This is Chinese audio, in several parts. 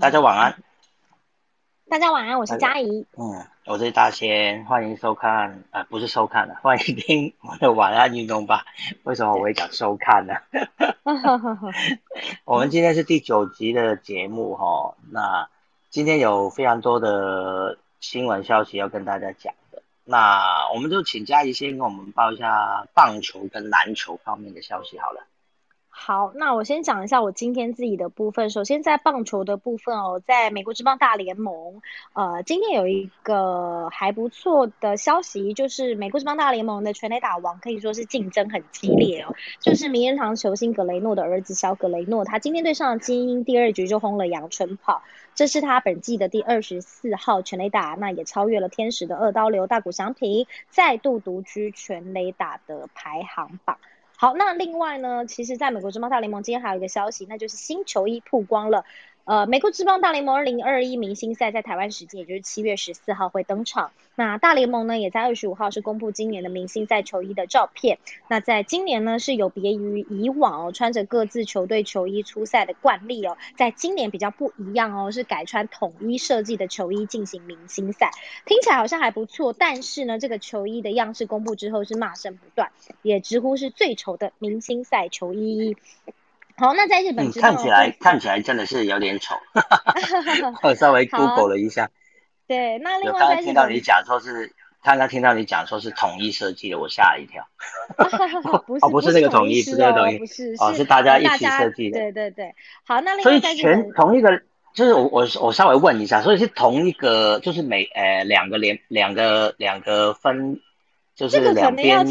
大家晚安。大家晚安，我是佳怡。嗯，我是大仙，欢迎收看，呃，不是收看了，欢迎听我的晚安运动吧。为什么我会讲收看呢？我们今天是第九集的节目哈，那今天有非常多的新闻消息要跟大家讲的，那我们就请佳怡先跟我们报一下棒球跟篮球方面的消息好了。好，那我先讲一下我今天自己的部分。首先在棒球的部分哦，在美国职棒大联盟，呃，今天有一个还不错的消息，就是美国职棒大联盟的全垒打王可以说是竞争很激烈哦。就是名人堂球星格雷诺的儿子小格雷诺，他今天对上了精英第二局就轰了阳春炮，这是他本季的第二十四号全垒打，那也超越了天使的二刀流大谷翔平，再度独居全垒打的排行榜。好，那另外呢，其实在美国职棒大联盟今天还有一个消息，那就是新球衣曝光了。呃，美国职棒大联盟二零二一明星赛在台湾时间，也就是七月十四号会登场。那大联盟呢，也在二十五号是公布今年的明星赛球衣的照片。那在今年呢，是有别于以往哦，穿着各自球队球衣出赛的惯例哦，在今年比较不一样哦，是改穿统一设计的球衣进行明星赛。听起来好像还不错，但是呢，这个球衣的样式公布之后是骂声不断，也直呼是最丑的明星赛球衣。好，那在日本看起来看起来真的是有点丑，我稍微 Google 了一下。对，那另外刚刚听到你讲说是，刚刚听到你讲说是统一设计的，我吓了一跳。不是，不是那个统一，不是那个统一，不是，哦，是大家一起设计的。对对对。好，那另所以全同一个，就是我我我稍微问一下，所以是同一个，就是每呃两个连两个两个分，就是两边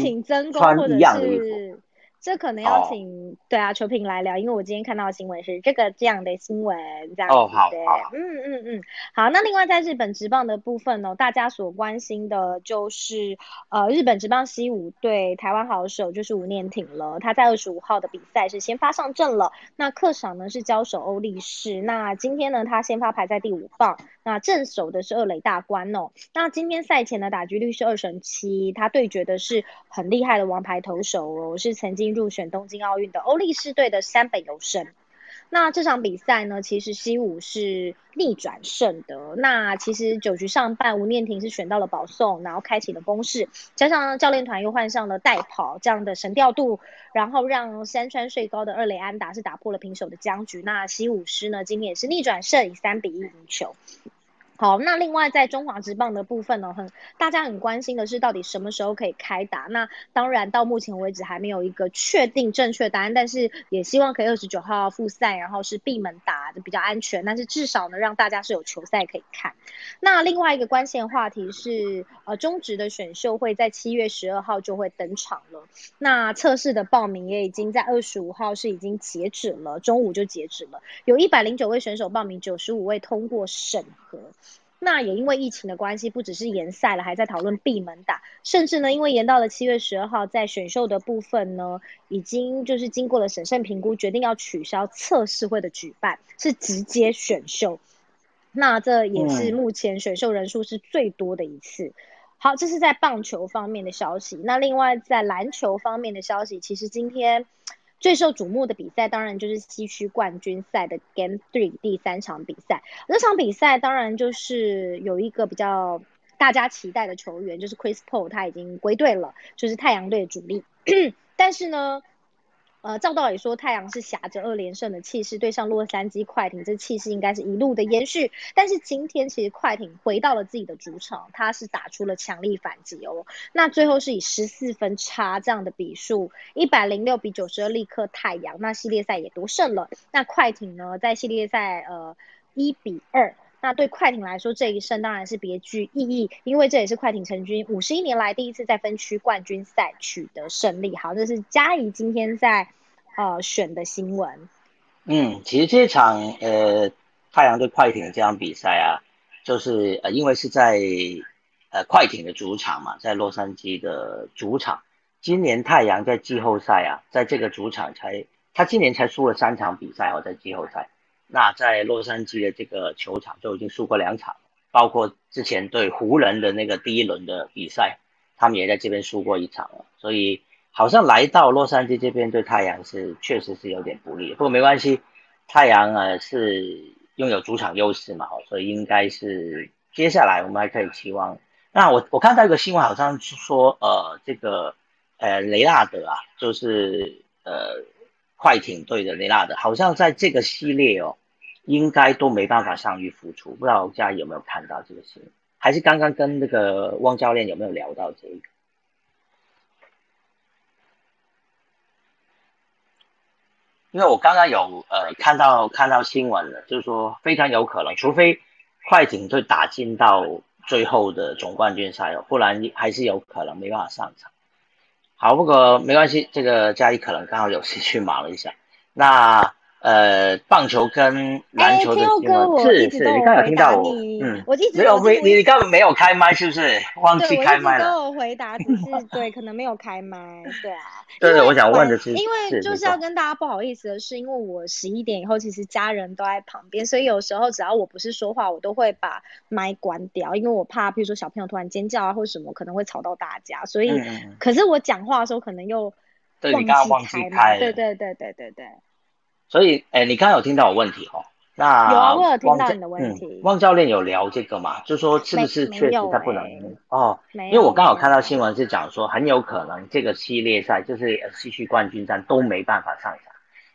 穿一样的衣服。这可能要请对啊，球评来聊，因为我今天看到的新闻是这个这样的新闻，这样哦，好，嗯嗯嗯，好，那另外在日本职棒的部分呢，大家所关心的就是呃，日本职棒西武对台湾好手就是吴念挺了，他在二十五号的比赛是先发上阵了，那客场呢是交手欧力士，那今天呢他先发排在第五棒，那正手的是二垒大关哦，那今天赛前的打击率是二成七，他对决的是很厉害的王牌投手哦，是曾经。入选东京奥运的欧力士队的山本由生，那这场比赛呢，其实西武是逆转胜的。那其实九局上半，吴念婷是选到了保送，然后开启了攻势，加上教练团又换上了代跑这样的神调度，然后让山川睡高的二垒安达是打破了平手的僵局。那西武师呢，今天也是逆转胜，以三比一赢球。好，那另外在中华职棒的部分呢，很大家很关心的是到底什么时候可以开打？那当然到目前为止还没有一个确定正确答案，但是也希望可以二十九号复赛，然后是闭门打的比较安全，但是至少呢让大家是有球赛可以看。那另外一个关键话题是，呃，中职的选秀会在七月十二号就会登场了。那测试的报名也已经在二十五号是已经截止了，中午就截止了，有一百零九位选手报名，九十五位通过审核。那也因为疫情的关系，不只是延赛了，还在讨论闭门打，甚至呢，因为延到了七月十二号，在选秀的部分呢，已经就是经过了审慎评估，决定要取消测试会的举办，是直接选秀。那这也是目前选秀人数是最多的一次。好，这是在棒球方面的消息。那另外在篮球方面的消息，其实今天。最受瞩目的比赛当然就是西区冠军赛的 Game Three 第三场比赛。那场比赛当然就是有一个比较大家期待的球员，就是 Chris Paul，他已经归队了，就是太阳队的主力。但是呢。呃，照道理说，太阳是挟着二连胜的气势对上洛杉矶快艇，这气势应该是一路的延续。但是今天其实快艇回到了自己的主场，他是打出了强力反击哦。那最后是以十四分差这样的比数，一百零六比九十二力克太阳，那系列赛也夺胜了。那快艇呢，在系列赛呃一比二。那对快艇来说，这一胜当然是别具意义，因为这也是快艇成军五十一年来第一次在分区冠军赛取得胜利。好，这是嘉怡今天在呃选的新闻。嗯，其实这场呃太阳对快艇的这场比赛啊，就是呃因为是在呃快艇的主场嘛，在洛杉矶的主场。今年太阳在季后赛啊，在这个主场才他今年才输了三场比赛哦，在季后赛。那在洛杉矶的这个球场就已经输过两场，包括之前对湖人的那个第一轮的比赛，他们也在这边输过一场了。所以好像来到洛杉矶这边对太阳是确实是有点不利。不过没关系，太阳啊是拥有主场优势嘛，所以应该是接下来我们还可以期望。那我我看到一个新闻，好像是说呃这个呃雷纳德啊，就是呃快艇队的雷纳德，好像在这个系列哦，应该都没办法上去复出，不知道大家有没有看到这个新闻？还是刚刚跟那个汪教练有没有聊到这个？因为我刚刚有呃看到看到新闻了，就是说非常有可能，除非快艇队打进到最后的总冠军赛哦，不然还是有可能没办法上场。好，不过没关系，这个佳怡可能刚好有事去 忙了一下，那。呃，棒球跟篮球的新闻是是，你刚有听到我，嗯，我一直没有没你你根本没有开麦是不是？忘记开麦了。我回答只是 对，可能没有开麦，对啊。对对，我想问的是，因为就是要跟大家不好意思的是，因为我十一点以后其实家人都在旁边，所以有时候只要我不是说话，我都会把麦关掉，因为我怕，比如说小朋友突然尖叫啊或者什么，可能会吵到大家。所以，可是我讲话的时候可能又忘记开，对对对对对对。所以，哎，你刚刚有听到我问题哦？那有啊，我有听到你的问题。汪教练有聊这个嘛？就说是不是确实他不能哦？因为我刚好看到新闻是讲说，很有可能这个系列赛就是西区冠军战都没办法上场，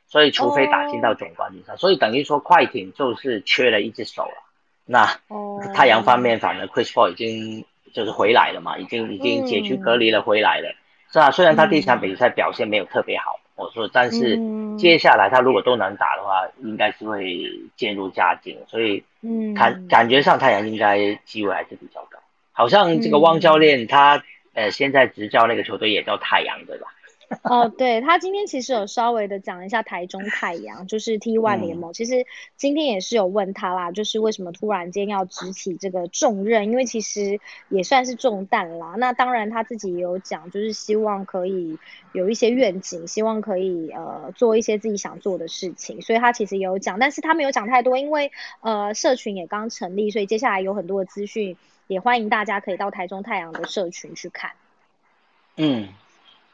所以除非打进到总冠军赛，所以等于说快艇就是缺了一只手了。那哦太阳方面，反正 Chris Paul 已经就是回来了嘛，已经已经解除隔离了，回来了，是啊？虽然他第一场比赛表现没有特别好。我说，但是接下来他如果都能打的话，应该是会渐入佳境，所以感感觉上太阳应该机会还是比较高。好像这个汪教练他呃现在执教那个球队也叫太阳，对吧？哦，对他今天其实有稍微的讲一下台中太阳，就是 T One 联盟。其实今天也是有问他啦，就是为什么突然间要执起这个重任？因为其实也算是重担啦。那当然他自己也有讲，就是希望可以有一些愿景，希望可以呃做一些自己想做的事情。所以他其实也有讲，但是他没有讲太多，因为呃社群也刚成立，所以接下来有很多的资讯，也欢迎大家可以到台中太阳的社群去看。嗯。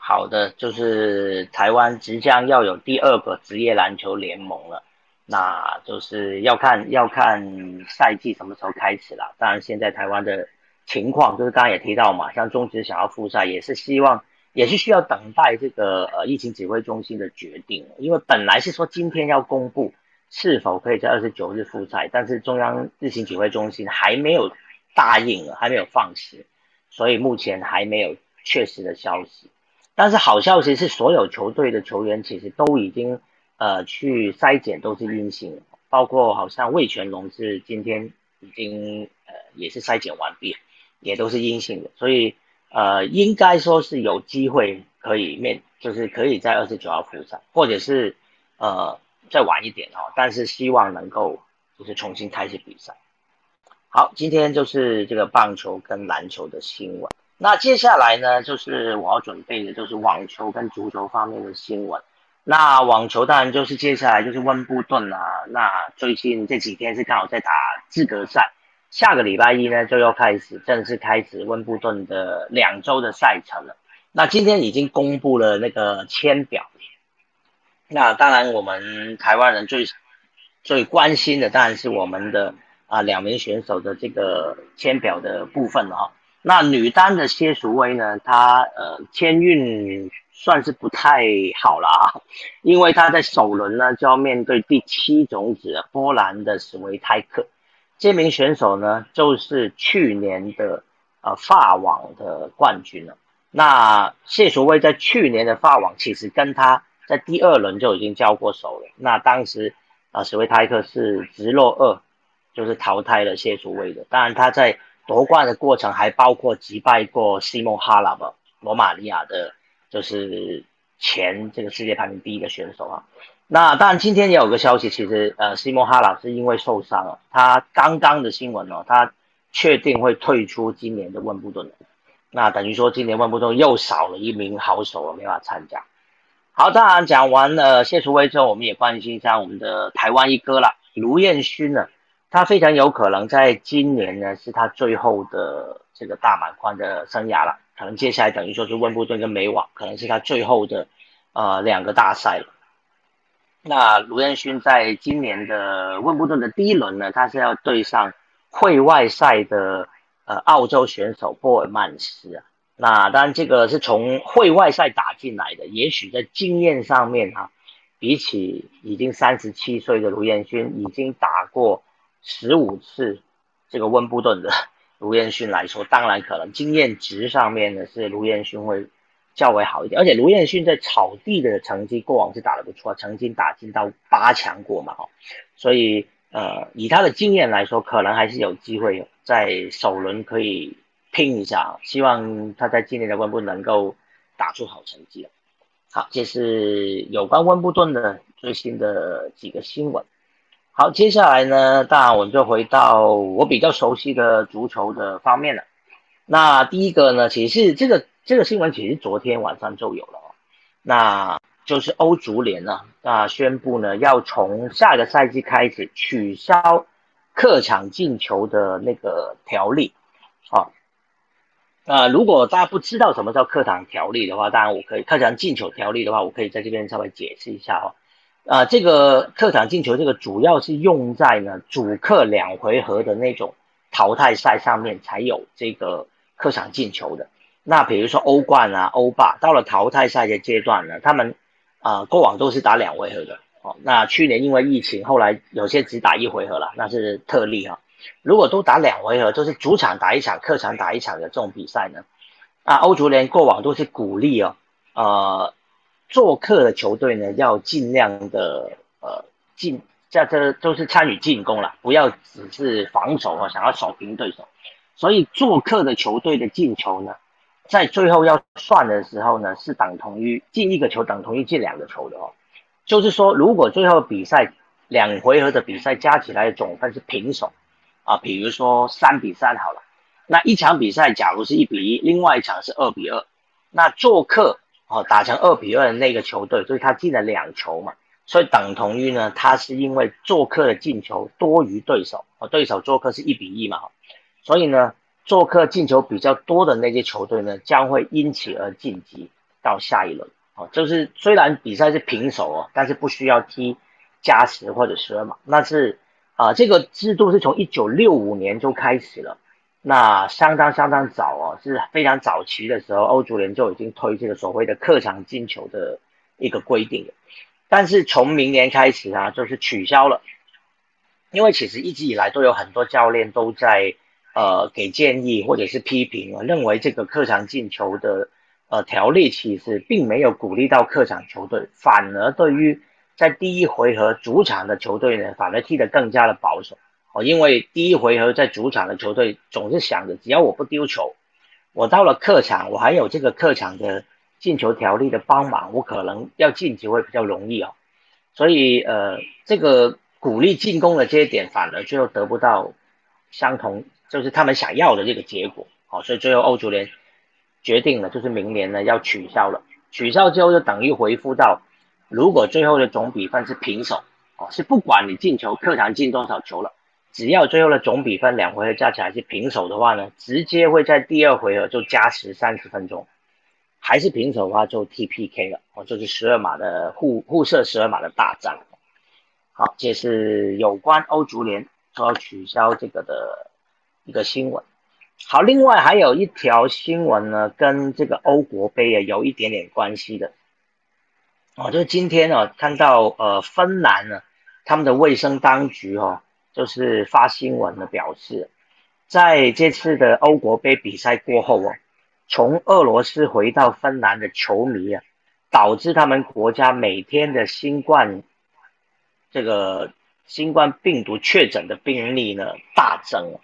好的，就是台湾即将要有第二个职业篮球联盟了，那就是要看要看赛季什么时候开始了。当然，现在台湾的情况就是刚刚也提到嘛，像中职想要复赛，也是希望也是需要等待这个呃疫情指挥中心的决定，因为本来是说今天要公布是否可以在二十九日复赛，但是中央疫情指挥中心还没有答应，还没有放行，所以目前还没有确实的消息。但是好消息是，所有球队的球员其实都已经呃去筛检都是阴性，包括好像魏全龙是今天已经呃也是筛检完毕，也都是阴性的，所以呃应该说是有机会可以面，就是可以在二十九号复赛，或者是呃再晚一点哦，但是希望能够就是重新开始比赛。好，今天就是这个棒球跟篮球的新闻。那接下来呢，就是我要准备的，就是网球跟足球方面的新闻。那网球当然就是接下来就是温布顿啊。那最近这几天是刚好在打资格赛，下个礼拜一呢就要开始正式开始温布顿的两周的赛程了。那今天已经公布了那个签表。那当然我们台湾人最最关心的当然是我们的啊两名选手的这个签表的部分了哈。那女单的谢淑薇呢？她呃签运算是不太好了啊，因为她在首轮呢就要面对第七种子波兰的史维泰克。这名选手呢就是去年的呃法网的冠军了。那谢淑薇在去年的法网其实跟她在第二轮就已经交过手了。那当时啊史维泰克是直落二，就是淘汰了谢淑薇的。当然她在夺冠的过程还包括击败过西蒙哈拉吧，罗马尼亚的，就是前这个世界排名第一的选手啊。那当然今天也有个消息，其实呃西蒙哈拉是因为受伤了，他刚刚的新闻哦，他确定会退出今年的温布顿。那等于说今年温布顿又少了一名好手了，没法参加。好，当然讲完了谢淑薇之后，我们也关心一下我们的台湾一哥了，卢彦勋呢。他非常有可能在今年呢，是他最后的这个大满贯的生涯了。可能接下来等于说是温布顿跟美网，可能是他最后的呃两个大赛了。那卢彦勋在今年的温布顿的第一轮呢，他是要对上会外赛的呃澳洲选手波尔曼斯啊。那当然这个是从会外赛打进来的，也许在经验上面啊，比起已经三十七岁的卢彦勋，已经打过十五次这个温布顿的 卢彦勋来说，当然可能经验值上面呢是卢彦勋会。较为好一点，而且卢彦勋在草地的成绩过往是打得不错，曾经打进到八强过嘛，哈，所以呃，以他的经验来说，可能还是有机会在首轮可以拼一下，希望他在今年的温布能够打出好成绩好，这是有关温布顿的最新的几个新闻。好，接下来呢，当然我们就回到我比较熟悉的足球的方面了。那第一个呢，其实这个。这个新闻其实昨天晚上就有了哦，那就是欧足联呢，啊宣布呢要从下个赛季开始取消客场进球的那个条例，啊，那如果大家不知道什么叫客场条例的话，当然我可以客场进球条例的话，我可以在这边稍微解释一下哦，啊，这个客场进球这个主要是用在呢主客两回合的那种淘汰赛上面才有这个客场进球的。那比如说欧冠啊、欧霸，到了淘汰赛的阶段呢，他们啊过往都是打两回合的哦。那去年因为疫情，后来有些只打一回合了，那是特例哈。如果都打两回合，就是主场打一场、客场打一场的这种比赛呢，啊，欧足联过往都是鼓励哦，呃，做客的球队呢要尽量的呃进，这这都是参与进攻了，不要只是防守啊，想要守平对手。所以做客的球队的进球呢。在最后要算的时候呢，是等同于进一个球等同于进两个球的哦。就是说，如果最后比赛两回合的比赛加起来总分是平手啊，比如说三比三好了，那一场比赛假如是一比一，另外一场是二比二，那做客哦打成二比二的那个球队，所以他进了两球嘛，所以等同于呢，他是因为做客的进球多于对手哦，对手做客是一比一嘛，所以呢。做客进球比较多的那些球队呢，将会因此而晋级到下一轮。哦，就是虽然比赛是平手哦，但是不需要踢加时或者十二码。那是啊，这个制度是从一九六五年就开始了，那相当相当早哦，是非常早期的时候，欧足联就已经推这个所谓的客场进球的一个规定了。但是从明年开始啊，就是取消了，因为其实一直以来都有很多教练都在。呃，给建议或者是批评啊，认为这个客场进球的呃条例其实并没有鼓励到客场球队，反而对于在第一回合主场的球队呢，反而踢得更加的保守哦，因为第一回合在主场的球队总是想着，只要我不丢球，我到了客场，我还有这个客场的进球条例的帮忙，我可能要进球会比较容易哦，所以呃，这个鼓励进攻的这一点，反而最后得不到相同。就是他们想要的这个结果，好，所以最后欧足联决定了，就是明年呢要取消了。取消之后就等于回复到，如果最后的总比分是平手，哦，是不管你进球客场进多少球了，只要最后的总比分两回合加起来是平手的话呢，直接会在第二回合就加时三十分钟，还是平手的话就 T P K 了，哦，就是十二码的互互射十二码的大战。好，这是有关欧足联说要取消这个的。一个新闻，好，另外还有一条新闻呢，跟这个欧国杯啊有一点点关系的，哦，就是今天呢看到呃芬兰呢他们的卫生当局哦，就是发新闻的表示，在这次的欧国杯比赛过后哦，从俄罗斯回到芬兰的球迷啊，导致他们国家每天的新冠这个新冠病毒确诊的病例呢大增。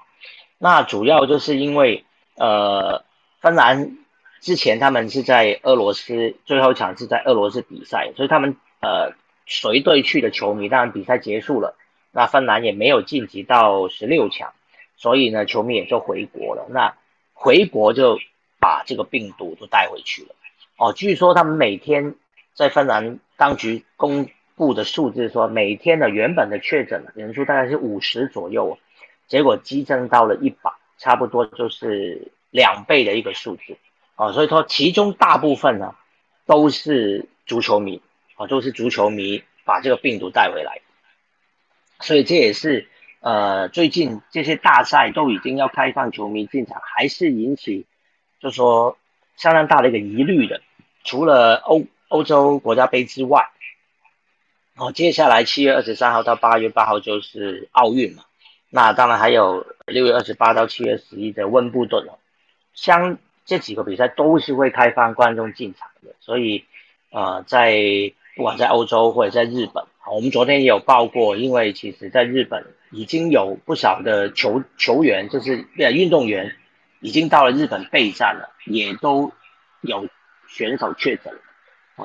那主要就是因为，呃，芬兰之前他们是在俄罗斯，最后一场是在俄罗斯比赛，所以他们呃随队去的球迷，当然比赛结束了，那芬兰也没有晋级到十六强，所以呢，球迷也就回国了。那回国就把这个病毒都带回去了。哦，据说他们每天在芬兰当局公布的数字说，每天的原本的确诊人数大概是五十左右。结果激增到了一百，差不多就是两倍的一个数字啊，所以说其中大部分呢都是足球迷啊，都是足球迷把这个病毒带回来。所以这也是呃最近这些大赛都已经要开放球迷进场，还是引起就说相当大的一个疑虑的。除了欧欧洲国家杯之外，哦，接下来七月二十三号到八月八号就是奥运嘛，那当然还有六月二十八到七月十一的温布顿哦，相这几个比赛都是会开放观众进场的，所以呃在不管在欧洲或者在日本。我们昨天也有报过，因为其实在日本已经有不少的球球员，就是呃运动员，已经到了日本备战了，也都有选手确诊，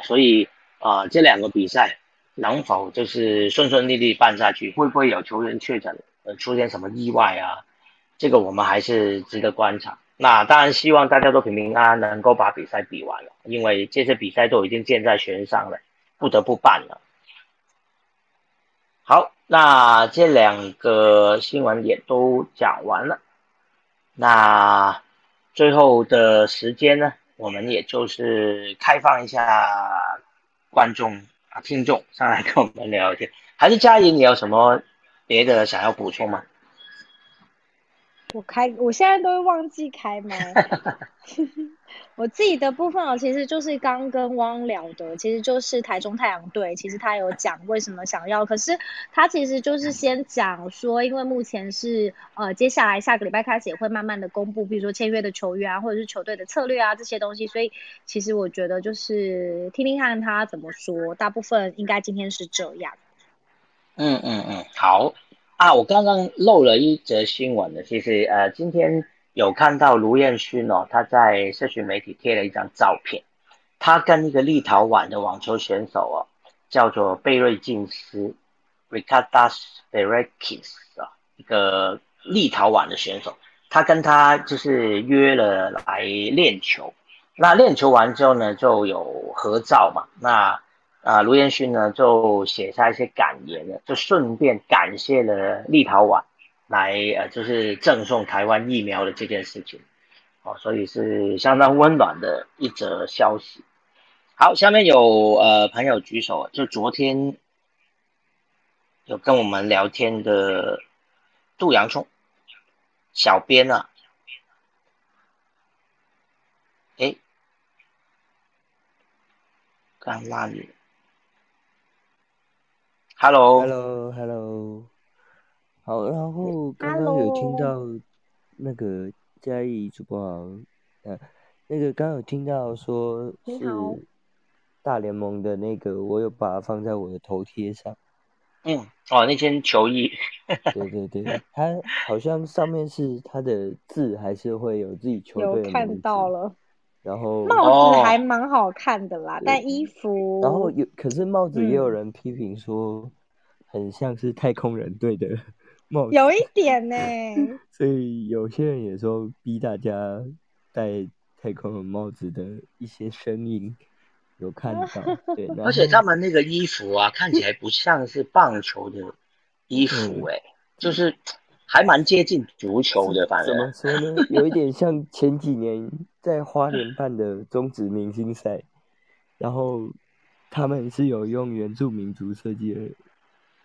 所以啊，这两个比赛能否就是顺顺利利办下去，会不会有球员确诊，呃，出现什么意外啊？这个我们还是值得观察。那当然希望大家都平平安安，能够把比赛比完了，因为这些比赛都已经箭在弦上了，不得不办了。好，那这两个新闻也都讲完了。那最后的时间呢，我们也就是开放一下观众啊、听众上来跟我们聊聊天。还是佳怡，你有什么别的想要补充吗？我开，我现在都会忘记开麦。我自己的部分哦，其实就是刚跟汪聊的，其实就是台中太阳队，其实他有讲为什么想要，可是他其实就是先讲说，因为目前是呃，接下来下个礼拜开始也会慢慢的公布，比如说签约的球员啊，或者是球队的策略啊这些东西，所以其实我觉得就是听听看他怎么说，大部分应该今天是这样。嗯嗯嗯，好啊，我刚刚漏了一则新闻的，其实呃今天。有看到卢彦勋哦，他在社群媒体贴了一张照片，他跟一个立陶宛的网球选手哦，叫做贝瑞金斯 （Ricardas Berekis） 啊，一个立陶宛的选手，他跟他就是约了来练球，那练球完之后呢，就有合照嘛，那啊卢彦勋呢就写下一些感言了，就顺便感谢了立陶宛。来呃，就是赠送台湾疫苗的这件事情，哦，所以是相当温暖的一则消息。好，下面有呃朋友举手，就昨天有跟我们聊天的杜洋葱小编啊，哎，干嘛你？Hello，Hello，Hello。好，然后刚刚有听到那个嘉义主播，呃，那个刚有听到说是大联盟的那个，我有把它放在我的头贴上。嗯，哦，那件球衣。对对对，它好像上面是它的字，还是会有自己球队。有看到了。然后帽子还蛮好看的啦，但衣服。然后有，可是帽子也有人批评说，很像是太空人队的 帽。有一点呢，所以有些人也说逼大家戴太空人帽子的一些声音有看到，对，而且他们那个衣服啊，看起来不像是棒球的衣服，哎，就是还蛮接近足球的，反正怎么说呢，有一点像前几年在花莲办的中职明星赛，然后他们是有用原住民族设计的。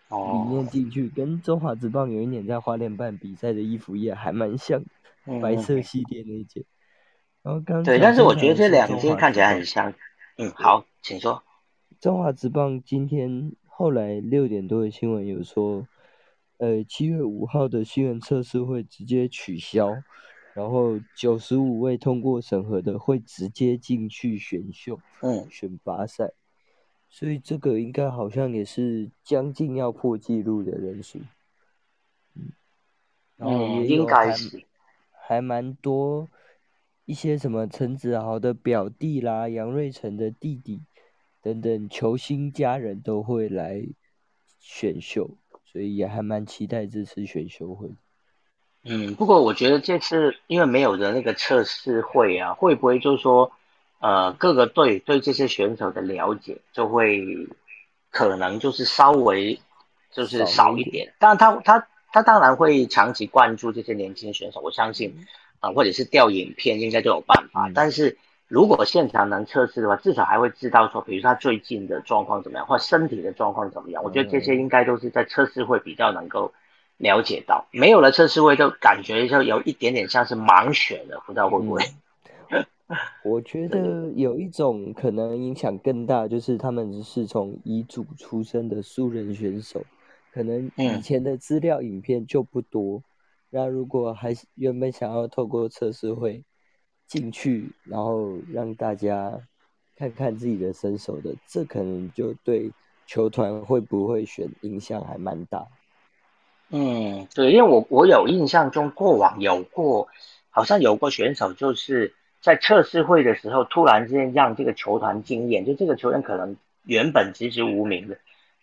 理念进去，跟中华职棒有一年在花莲办比赛的衣服也还蛮像，白色系列那一件。然后刚对，但是我觉得这两件看起来很像。嗯，好，请说。中华职棒今天后来六点多的新闻有说，呃，七月五号的新闻测试会直接取消，然后九十五位通过审核的会直接进去选秀，嗯，选拔赛。所以这个应该好像也是将近要破纪录的人数，嗯，然后也应该是。还蛮多一些什么陈子豪的表弟啦、杨瑞成的弟弟等等球星家人都会来选秀，所以也还蛮期待这次选秀会。嗯，不过我觉得这次因为没有的那个测试会啊，会不会就是说？呃，各个队对这些选手的了解就会可能就是稍微就是少一点，当然他他他当然会长期关注这些年轻选手，我相信啊，或者是调影片应该都有办法，但是如果现场能测试的话，至少还会知道说，比如说他最近的状况怎么样，或身体的状况怎么样。我觉得这些应该都是在测试会比较能够了解到。没有了测试会，就感觉就有一点点像是盲选了，不知道会不会。我觉 得有一种可能影响更大，就是他们是从遗嘱出身的素人选手，可能以前的资料影片就不多。那如果还原本想要透过测试会进去，然后让大家看看自己的身手的，这可能就对球团会不会选影响还蛮大。嗯，对，因为我我有印象中过往有过，好像有过选手就是在测试会的时候，突然之间让这个球团惊艳，就这个球员可能原本籍籍无名的。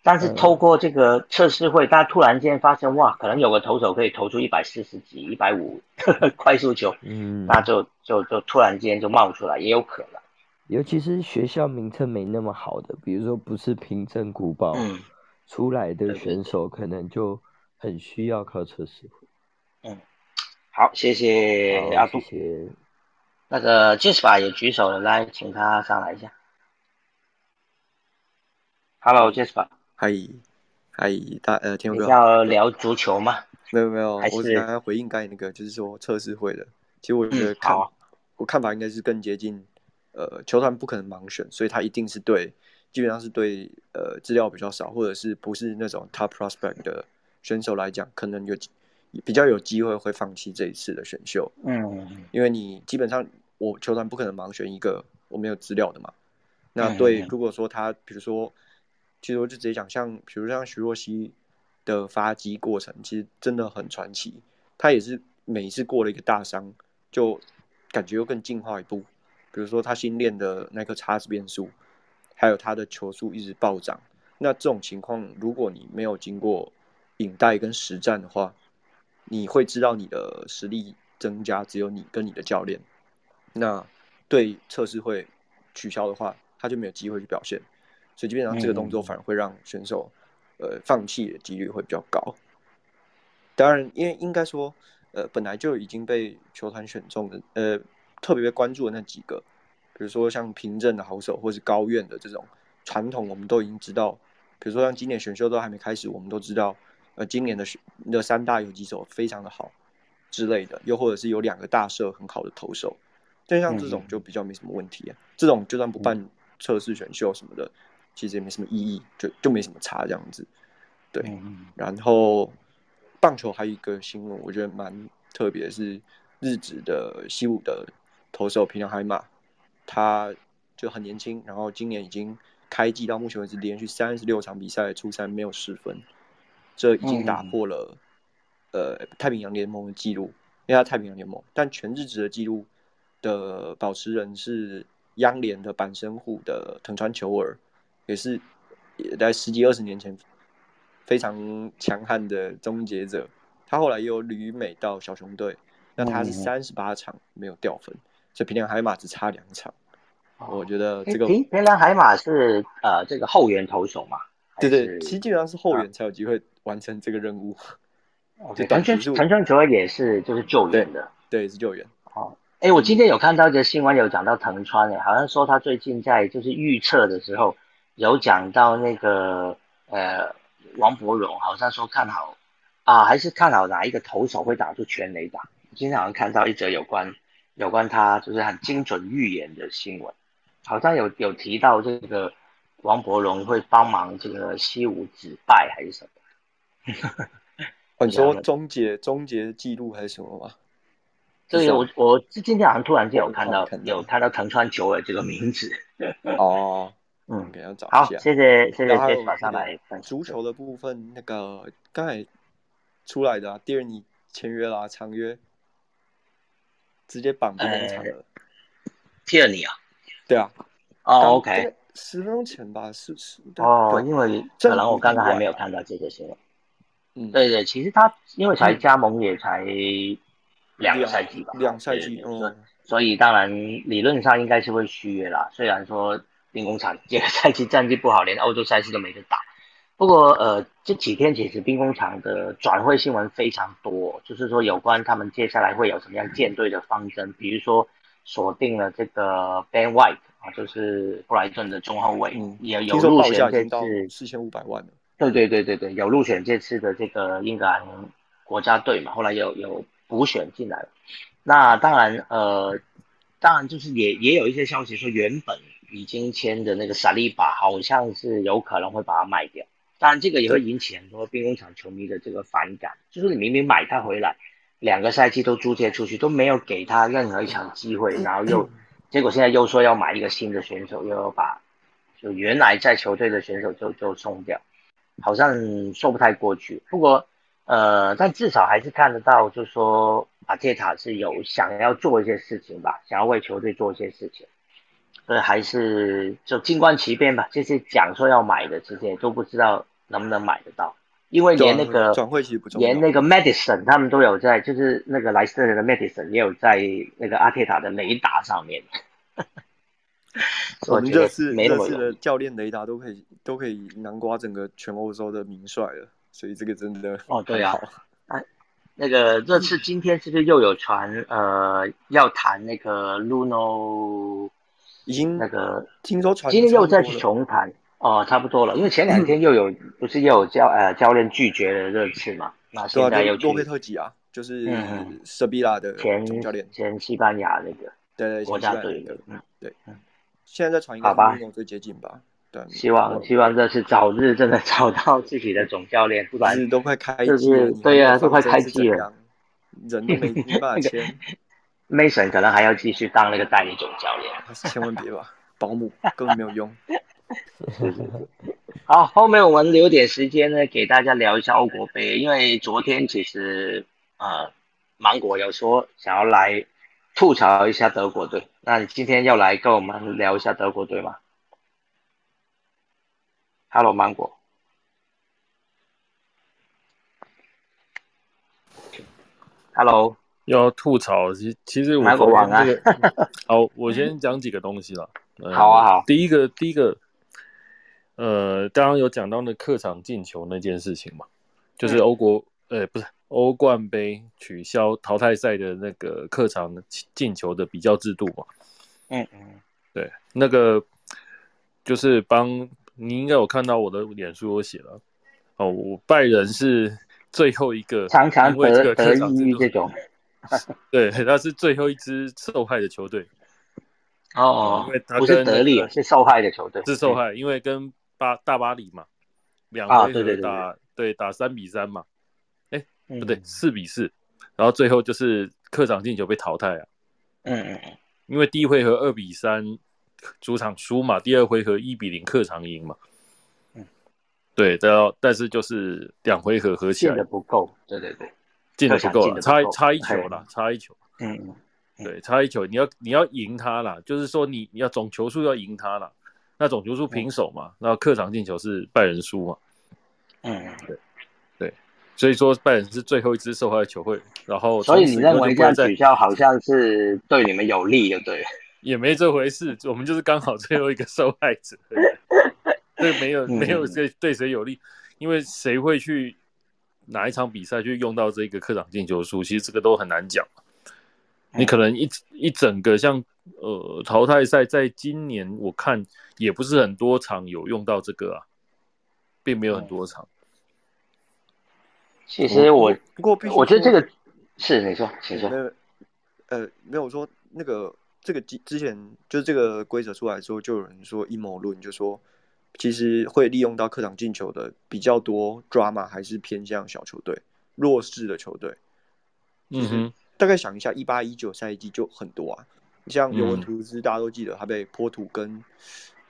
但是透过这个测试会，大家突然间发现，哇，可能有个投手可以投出一百四十几、一百五 快速球，嗯，那就就就突然间就冒出来，也有可能。尤其是学校名称没那么好的，比如说不是平镇古堡出来的选手，可能就很需要靠测试会。嗯，好，谢谢阿杜。谢谢。那个 Jasper 也举手了，来，请他上来一下。Hello，Jasper。嗨，嗨，大呃，天哥要聊足球吗？没有没有，我是刚刚回应刚才那个，就是说测试会的。其实我觉得看，我看法应该是更接近，呃，球团不可能盲选，所以他一定是对，基本上是对，呃，资料比较少或者是不是那种 top prospect 的选手来讲，可能有比较有机会会放弃这一次的选秀。嗯，因为你基本上我球团不可能盲选一个我没有资料的嘛。那对，如果说他比如说。其实我就直接讲，像比如像徐若曦的发迹过程，其实真的很传奇。他也是每一次过了一个大伤，就感觉又更进化一步。比如说他新练的那颗叉子变速，还有他的球速一直暴涨。那这种情况，如果你没有经过引带跟实战的话，你会知道你的实力增加只有你跟你的教练。那对测试会取消的话，他就没有机会去表现。所以基本上这个动作反而会让选手，呃，放弃的几率会比较高。当然，因为应该说，呃，本来就已经被球团选中的，呃，特别被关注的那几个，比如说像平镇的好手，或是高院的这种传统，我们都已经知道。比如说像今年选秀都还没开始，我们都知道，呃，今年的的三大游击手非常的好之类的，又或者是有两个大社很好的投手，但像这种就比较没什么问题啊。这种就算不办测试选秀什么的。其实也没什么意义，就就没什么差这样子，对。然后棒球还有一个新闻，我觉得蛮特别，是日职的西武的投手平良海马，他就很年轻，然后今年已经开季到目前为止连续三十六场比赛出赛没有失分，这已经打破了呃太平洋联盟的记录，因为他太平洋联盟，但全日职的记录的保持人是央联的板神户的藤川球儿。也是在十几二十年前非常强悍的终结者，他后来又旅美到小熊队，那他是三十八场没有掉分，所以平良海马只差两场。我觉得这个平平良海马是呃这个后援投手嘛？对对，其实基本上是后援才有机会完成这个任务。对，藤川藤川球也是就是救援的，对，是救援。哦，哎，我今天有看到一个新闻，有讲到藤川诶，好像说他最近在就是预测的时候。有讲到那个呃，王伯荣好像说看好啊，还是看好哪一个投手会打出全垒打？今天好像看到一则有关有关他就是很精准预言的新闻，好像有有提到这个王伯荣会帮忙这个西武止败还是什么？你说终结终结记录还是什么吗？对，我我今天好像突然间有看到有看到藤川久尔这个名字哦。嗯，给他找一下，谢谢谢谢，马上来。足球的部分，那个刚才出来的第二，你签约啦，长约，直接绑不能长了。替你啊？对啊。哦，OK。十分钟前吧，是是。哦，因为可能我刚刚还没有看到这个新闻。嗯，对对，其实他因为才加盟也才两个赛季吧，两赛季，嗯，所以当然理论上应该是会续约啦，虽然说。兵工厂 这个赛季战绩不好，连欧洲赛事都没得打。不过，呃，这几天其实兵工厂的转会新闻非常多，就是说有关他们接下来会有什么样舰队的方针。比如说，锁定了这个 Ben White 啊，就是布莱顿的中后卫，也有入选这次四千五百万对对对对对，有入选这次的这个英格兰国家队嘛，后来有有补选进来了。那当然，呃，当然就是也也有一些消息说，原本已经签的那个萨利巴好像是有可能会把它卖掉。当然，这个也会引起很多兵工厂球迷的这个反感，就是你明明买他回来，两个赛季都租借出去，都没有给他任何一场机会，然后又结果现在又说要买一个新的选手，又要把就原来在球队的选手就就送掉，好像说不太过去。不过，呃，但至少还是看得到，就是说阿切塔是有想要做一些事情吧，想要为球队做一些事情。所以还是就静观其变吧。这些讲说要买的，这些都不知道能不能买得到，因为连那个转会其实不重，连那个 Medicine 他们都有在，就是那个莱斯特的 Medicine 也有在那个阿铁塔的雷达上面。我们 这次这次的教练雷达都可以都可以南瓜整个全欧洲的名帅了，所以这个真的哦对啊，哎，那个这次今天是不是又有传呃要谈那个 Luno？已经那个听说传今天又再去重谈。哦，差不多了，因为前两天又有不是又有教呃教练拒绝了热刺嘛，那现在又多佩特吉啊，就是舍比拉的前教练，前西班牙那个对对国家队的，嗯。对，现在在传一个好吧，最接近吧，对，希望希望这次早日真的找到自己的总教练，不然都快开机了，对呀，都快开机了，人都没 没办法签。Mason 可能还要继续当那个代理总教练，千万别吧，保姆根本没有用。好，后面我们留点时间呢，给大家聊一下欧国杯，因为昨天其实呃，芒果有说想要来吐槽一下德国队，那你今天要来跟我们聊一下德国队吗？Hello，芒果。Hello。要吐槽，其其实我这个 好，我先讲几个东西了。好啊，好。第一个，第一个，呃，刚刚有讲到那客场进球那件事情嘛，就是欧国，呃，不是欧冠杯取消淘汰赛的那个客场进球的比较制度嘛。嗯嗯，对，那个就是帮你应该有看到我的脸书我写了，哦，我拜仁是最后一个常常得得益于这种。对，他是最后一支受害的球队。哦，因为他不是得利，是受害的球队。是受害，因为跟巴大巴黎嘛，两回合打对打三比三嘛，哎不对四比四，然后最后就是客场进球被淘汰啊。嗯嗯嗯，因为第一回合二比三主场输嘛，第二回合一比零客场赢嘛。嗯，对，但但是就是两回合合起来的不够。对对对。进的不够了，差差一球了，差一球。嗯，对，差一球，你要你要赢他了，就是说你你要总球数要赢他了，那总球数平手嘛，然后客场进球是拜仁输嘛。嗯，对，对，所以说拜仁是最后一支受害球会，然后所以你认为这样取消好像是对你们有利，的对？也没这回事，我们就是刚好 最后一个受害者，对，没有没有对对谁有利，因为谁会去？哪一场比赛去用到这个客场进球数？其实这个都很难讲。你可能一一整个像呃淘汰赛，在今年我看也不是很多场有用到这个啊，并没有很多场。其实我不过我觉得这个是你说，请说。呃，没有说那个这个之之前就是这个规则出来之后，就有人说阴谋论，就说。其实会利用到客场进球的比较多，drama 还是偏向小球队、弱势的球队。嗯哼，大概想一下，一八一九赛季就很多啊。像尤文图斯，大家都记得他被波图跟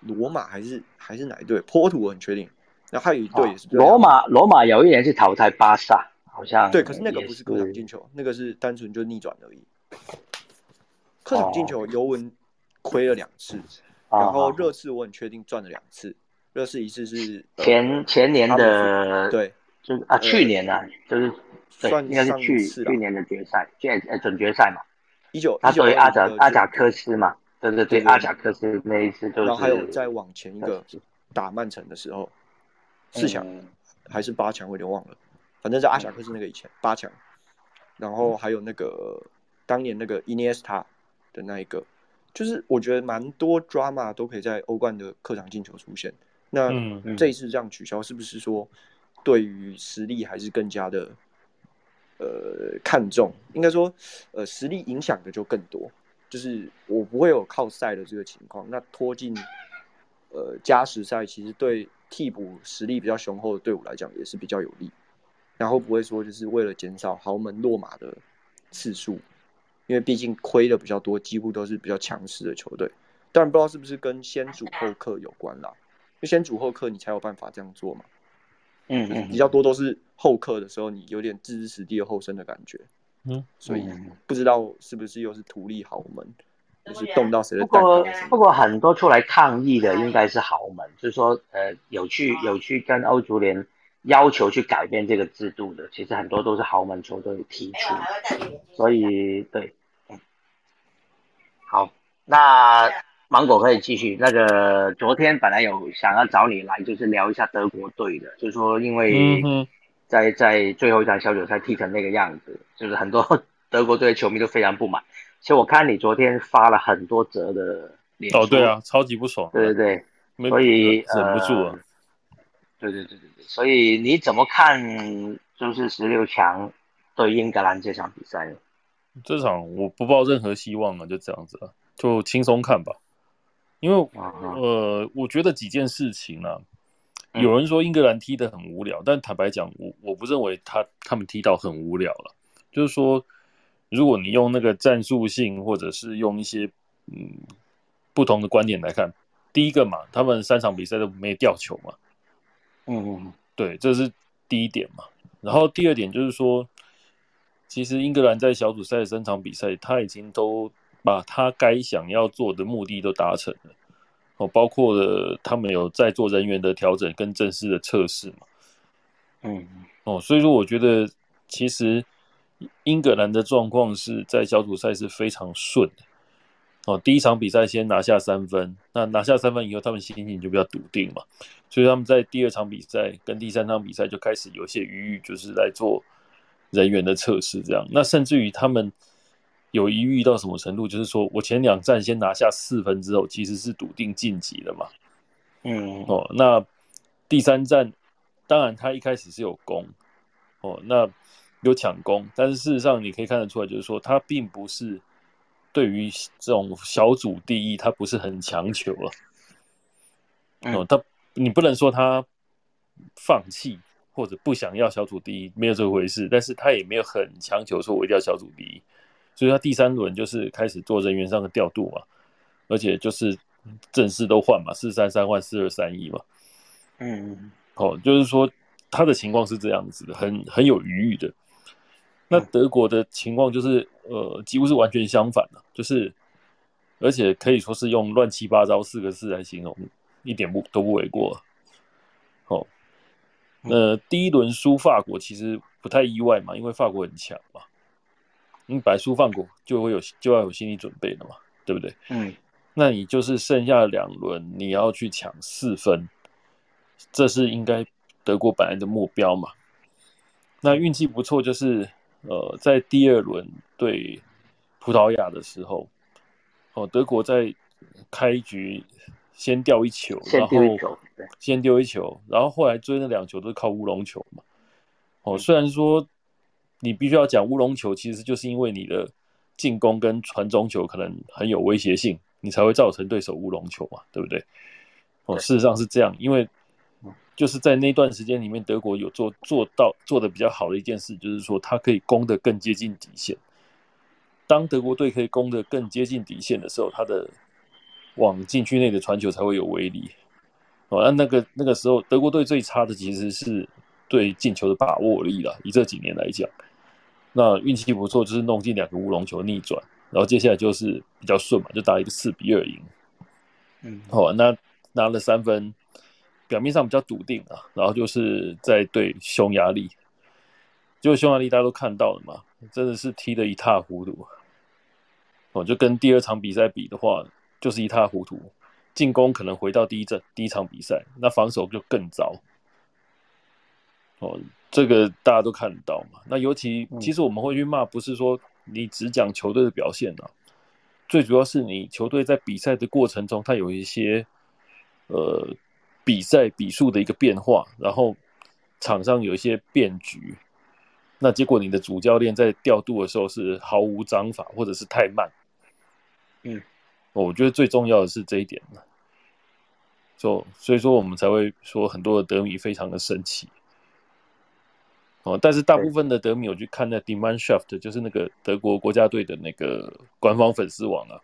罗马还是还是哪一队？波图我很确定。然后还有一队也是罗马，罗马有一年是淘汰巴萨，好像对。可是那个不是客场进球，那个是单纯就逆转而已。客场进球，尤文亏了两次，然后热刺我很确定赚了两次。热刺一次是前前年的，对，就是啊，去年啊，就是算应该是去去年的决赛，现呃准决赛嘛，一九，他作为阿贾阿贾克斯嘛，对对对，阿贾克斯那一次就是，然后还有再往前一个打曼城的时候，四强还是八强，我有点忘了，反正在阿贾克斯那个以前八强，然后还有那个当年那个伊涅斯塔的那一个，就是我觉得蛮多 drama 都可以在欧冠的客场进球出现。那这一次这样取消，是不是说对于实力还是更加的呃看重？应该说，呃，实力影响的就更多。就是我不会有靠赛的这个情况，那拖进呃加时赛，其实对替补实力比较雄厚的队伍来讲也是比较有利。然后不会说就是为了减少豪门落马的次数，因为毕竟亏的比较多，几乎都是比较强势的球队。当然不知道是不是跟先主后客有关啦，因为先主后客你才有办法这样做嘛。嗯嗯，比较多都是后客的时候，你有点置之死地而后生的感觉。嗯，所以不知道是不是又是图利豪门，就是动到谁的蛋。不过不过很多出来抗议的应该是豪门，就是说呃有去有去跟欧足联要求去改变这个制度的，其实很多都是豪门球队提出。所以对，嗯，好，那芒果可以继续。那个昨天本来有想要找你来，就是聊一下德国队的，就是说因为。在在最后一场小组赛踢成那个样子，就是很多 德国队的球迷都非常不满。其实我看你昨天发了很多折的脸哦，对啊，超级不爽。对对对，所以忍不住啊。对对对对对，所以你怎么看就是十六强对英格兰这场比赛呢？这场我不抱任何希望啊，就这样子了，就轻松看吧。因为呃，我觉得几件事情呢。有人说英格兰踢得很无聊，但坦白讲，我我不认为他他们踢到很无聊了。就是说，如果你用那个战术性，或者是用一些嗯不同的观点来看，第一个嘛，他们三场比赛都没掉球嘛。嗯嗯，对，这是第一点嘛。然后第二点就是说，其实英格兰在小组赛的三场比赛，他已经都把他该想要做的目的都达成了。哦，包括了他们有在做人员的调整跟正式的测试嘛？嗯，哦，所以说我觉得其实英格兰的状况是在小组赛是非常顺的。哦，第一场比赛先拿下三分，那拿下三分以后，他们心情就比较笃定嘛，所以他们在第二场比赛跟第三场比赛就开始有些余裕，就是来做人员的测试，这样。那甚至于他们。有疑虑到什么程度？就是说我前两站先拿下四分之后，其实是笃定晋级的嘛。嗯，哦，那第三站当然他一开始是有攻，哦，那有抢攻，但是事实上你可以看得出来，就是说他并不是对于这种小组第一，他不是很强求了。哦，他你不能说他放弃或者不想要小组第一，没有这回事，但是他也没有很强求说我一定要小组第一。所以他第三轮就是开始做人员上的调度嘛，而且就是正式都换嘛，四三三换四二三一嘛。嗯，哦，就是说他的情况是这样子的，很很有余裕的。那德国的情况就是呃，几乎是完全相反的，就是而且可以说是用乱七八糟四个字来形容，一点不都不为过。哦，那第一轮输法国其实不太意外嘛，因为法国很强嘛。你白输放过就会有就要有心理准备的嘛，对不对？嗯，那你就是剩下两轮你要去抢四分，这是应该德国本来的目标嘛。那运气不错，就是呃在第二轮对葡萄牙的时候，哦德国在开局先掉一球，然后先丢一球，然后后来追那两球都是靠乌龙球嘛。哦，虽然说。你必须要讲乌龙球，其实就是因为你的进攻跟传中球可能很有威胁性，你才会造成对手乌龙球嘛，对不对？哦，事实上是这样，因为就是在那段时间里面，德国有做做到做的比较好的一件事，就是说它可以攻得更接近底线。当德国队可以攻得更接近底线的时候，他的往禁区内的传球才会有威力。哦，那那个那个时候，德国队最差的其实是对进球的把握力了。以这几年来讲。那运气不错，就是弄进两个乌龙球逆转，然后接下来就是比较顺嘛，就打一个四比二赢。嗯，好，那拿了三分，表面上比较笃定啊，然后就是在对匈牙利，结果匈牙利大家都看到了嘛，真的是踢得一塌糊涂。哦，就跟第二场比赛比的话，就是一塌糊涂，进攻可能回到第一阵第一场比赛，那防守就更糟。哦。这个大家都看得到嘛？那尤其其实我们会去骂，不是说你只讲球队的表现啊，最主要是你球队在比赛的过程中，它有一些呃比赛比数的一个变化，然后场上有一些变局，那结果你的主教练在调度的时候是毫无章法，或者是太慢。嗯，我觉得最重要的是这一点就所以说我们才会说很多的德米非常的生气。哦，但是大部分的德米，我去看那 Demand Shaft，就是那个德国国家队的那个官方粉丝网啊，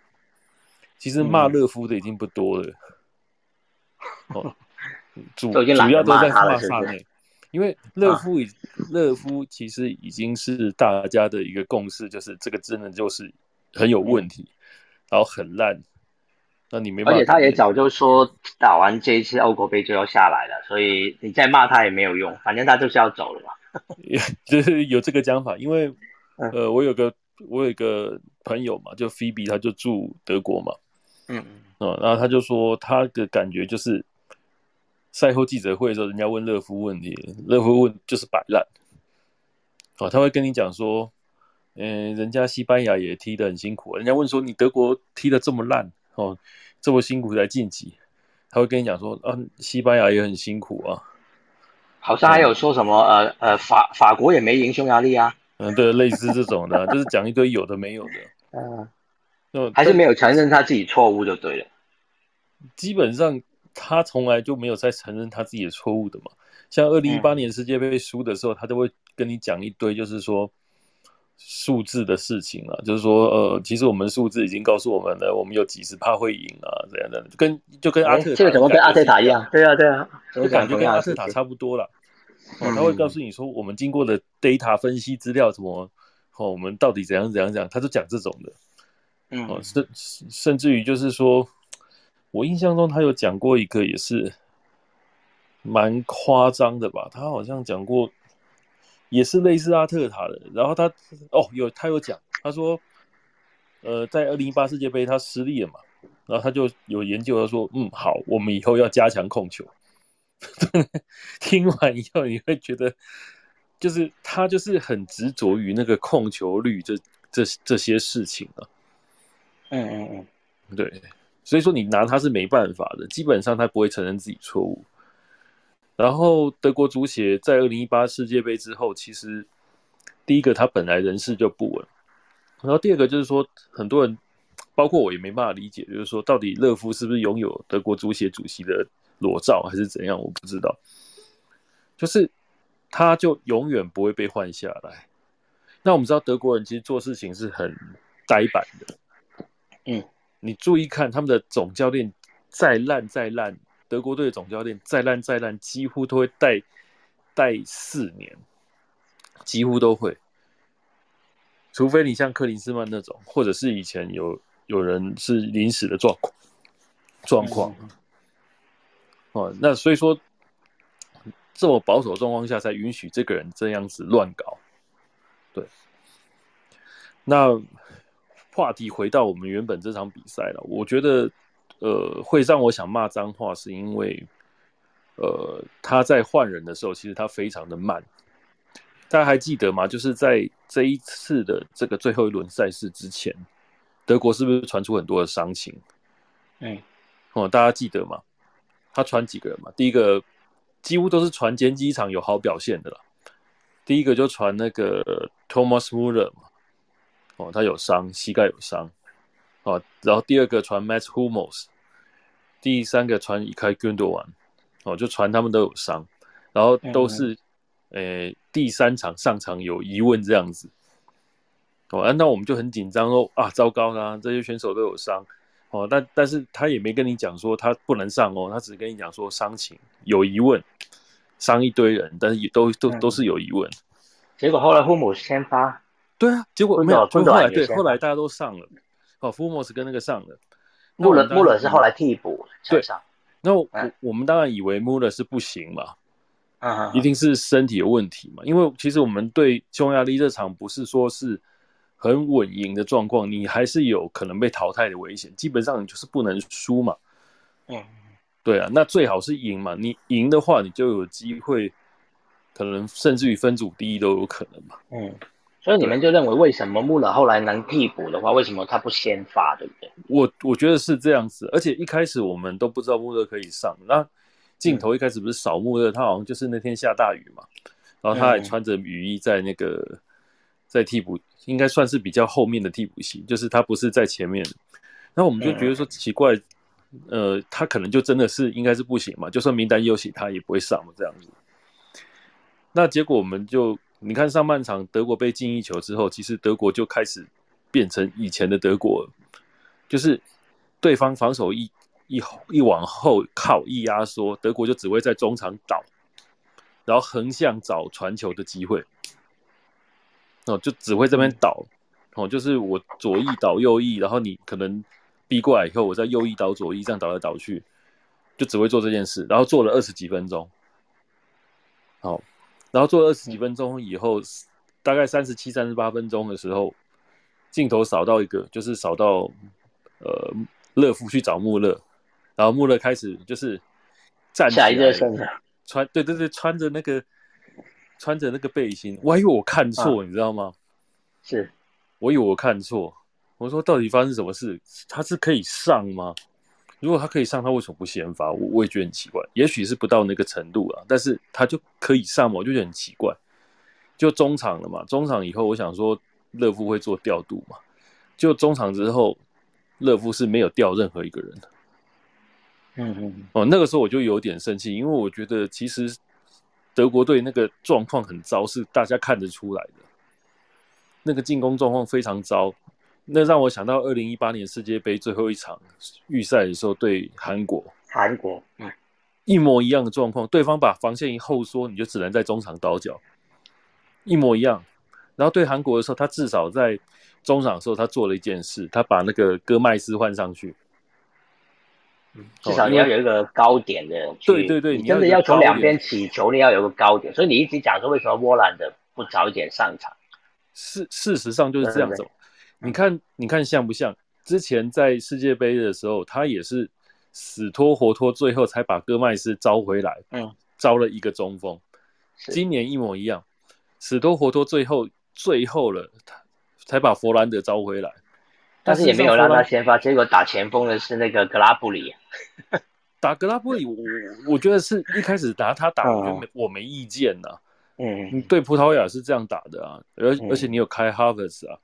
其实骂勒夫的已经不多了。哦，主 主要都在骂萨内，因为勒夫已勒夫其实已经是大家的一个共识，就是这个真的就是很有问题，然后很烂。那你没办法，而且他也早就说打完这一次欧国杯就要下来了，所以你再骂他也没有用，反正他就是要走了嘛。就是有这个讲法，因为呃，我有个我有一个朋友嘛，就菲比，他就住德国嘛，嗯嗯，然后他就说他的感觉就是赛后记者会的时候，人家问勒夫问题，勒夫问就是摆烂，哦，他会跟你讲说，嗯，人家西班牙也踢得很辛苦，人家问说你德国踢得这么烂，哦，这么辛苦才晋级，他会跟你讲说，啊，西班牙也很辛苦啊。好像还有说什么呃呃法法国也没赢匈牙利啊，嗯对，类似这种的，就是讲一堆有的没有的，嗯，还是没有承认他自己错误就对了。基本上他从来就没有在承认他自己的错误的嘛。像二零一八年世界杯输的时候，他就会跟你讲一堆，就是说数字的事情了，就是说呃，其实我们数字已经告诉我们了，我们有几十趴会赢啊，这样的，跟就跟阿特这个怎么跟阿特塔一样？对啊对啊，就感觉跟阿特塔差不多了。哦，他会告诉你说，我们经过的 data 分析资料什么，哦，我们到底怎样怎样讲，他就讲这种的，嗯，哦，甚甚至于就是说，我印象中他有讲过一个也是蛮夸张的吧，他好像讲过也是类似阿特塔的，然后他哦有他有讲，他说，呃，在二零一八世界杯他失利了嘛，然后他就有研究他说，嗯，好，我们以后要加强控球。听完以后，你会觉得，就是他就是很执着于那个控球率这这这些事情啊。嗯嗯嗯，对，所以说你拿他是没办法的，基本上他不会承认自己错误。然后德国足协在二零一八世界杯之后，其实第一个他本来人事就不稳，然后第二个就是说，很多人包括我也没办法理解，就是说到底勒夫是不是拥有德国足协主席的？裸照还是怎样，我不知道。就是他就永远不会被换下来。那我们知道德国人其实做事情是很呆板的。嗯，你注意看他们的总教练再烂再烂，德国队的总教练再烂再烂，几乎都会带带四年，几乎都会。除非你像克林斯曼那种，或者是以前有有人是临时的状况状况。哦，那所以说，这么保守状况下才允许这个人这样子乱搞，对。那话题回到我们原本这场比赛了，我觉得，呃，会让我想骂脏话，是因为，呃，他在换人的时候，其实他非常的慢。大家还记得吗？就是在这一次的这个最后一轮赛事之前，德国是不是传出很多的伤情？嗯，哦，大家记得吗？他传几个人嘛？第一个几乎都是传歼机场有好表现的了。第一个就传那个 Thomas Muller 嘛，哦，他有伤，膝盖有伤。哦，然后第二个传 Matt Hummels，第三个传 i k a Gundogan，哦，就传他们都有伤，然后都是，诶，第三场上场有疑问这样子。哦，那我们就很紧张哦，啊，糟糕啦，这些选手都有伤。哦，但但是他也没跟你讲说他不能上哦，他只跟你讲说伤情有疑问，伤一堆人，但是也都都都是有疑问。结果后来福姆先发，对啊，结果没有，后来对，后来大家都上了。哦，福姆是跟那个上了，穆勒穆勒是后来替补对上。那我我们当然以为穆勒是不行嘛，啊，一定是身体有问题嘛，因为其实我们对匈牙利这场不是说是。很稳赢的状况，你还是有可能被淘汰的危险。基本上你就是不能输嘛。嗯，对啊，那最好是赢嘛。你赢的话，你就有机会，可能甚至于分组第一都有可能嘛。嗯，所以你们就认为，为什么穆勒后来能替补的话，为什么他不先发，对不对？我我觉得是这样子，而且一开始我们都不知道穆勒可以上。那镜头一开始不是扫穆勒，他好像就是那天下大雨嘛，然后他还穿着雨衣在那个在替补，应该算是比较后面的替补席，就是他不是在前面。那我们就觉得说奇怪，呃，他可能就真的是应该是不行嘛，就算名单优写，他也不会上嘛，这样子。那结果我们就。你看上半场德国被进一球之后，其实德国就开始变成以前的德国，就是对方防守一一一往后靠一压缩，德国就只会在中场倒，然后横向找传球的机会，哦，就只会这边倒，哦，就是我左翼倒右翼，然后你可能逼过来以后，我再右翼倒左翼，这样倒来倒去，就只会做这件事，然后做了二十几分钟，好。然后做二十几分钟以后，大概三十七、三十八分钟的时候，镜头扫到一个，就是扫到呃勒夫去找穆勒，然后穆勒开始就是站起来，穿对对对，穿着那个穿着那个背心，我还以为我看错，你知道吗？是，我以为我看错，我说到底发生什么事？他是可以上吗？如果他可以上，他为什么不先发？我我也觉得很奇怪。也许是不到那个程度啊，但是他就可以上嘛，我就觉得很奇怪。就中场了嘛，中场以后，我想说勒夫会做调度嘛。就中场之后，勒夫是没有调任何一个人的。嗯嗯。哦，那个时候我就有点生气，因为我觉得其实德国队那个状况很糟，是大家看得出来的。那个进攻状况非常糟。那让我想到二零一八年世界杯最后一场预赛的时候，对韩国，韩国，嗯，一模一样的状况，对方把防线一后缩，你就只能在中场倒脚，一模一样。然后对韩国的时候，他至少在中场的时候，他做了一件事，他把那个戈麦斯换上去，至少你要有一个高点的，对对对，你真的要从两边起球，你要有个高点。所以你一直讲说，为什么波兰的不早一点上场？事事实上就是这样子。你看，你看像不像？之前在世界杯的时候，他也是死拖活拖，最后才把戈麦斯招回来。嗯，招了一个中锋。今年一模一样，死拖活拖，最后最后了，他才把弗兰德招回来。但是也没有让他先发，结果打前锋的是那个格拉布里。打格拉布里，我我觉得是一开始打他打，我就没我没意见呐。嗯，对葡萄牙是这样打的啊，而而且你有开哈弗斯啊。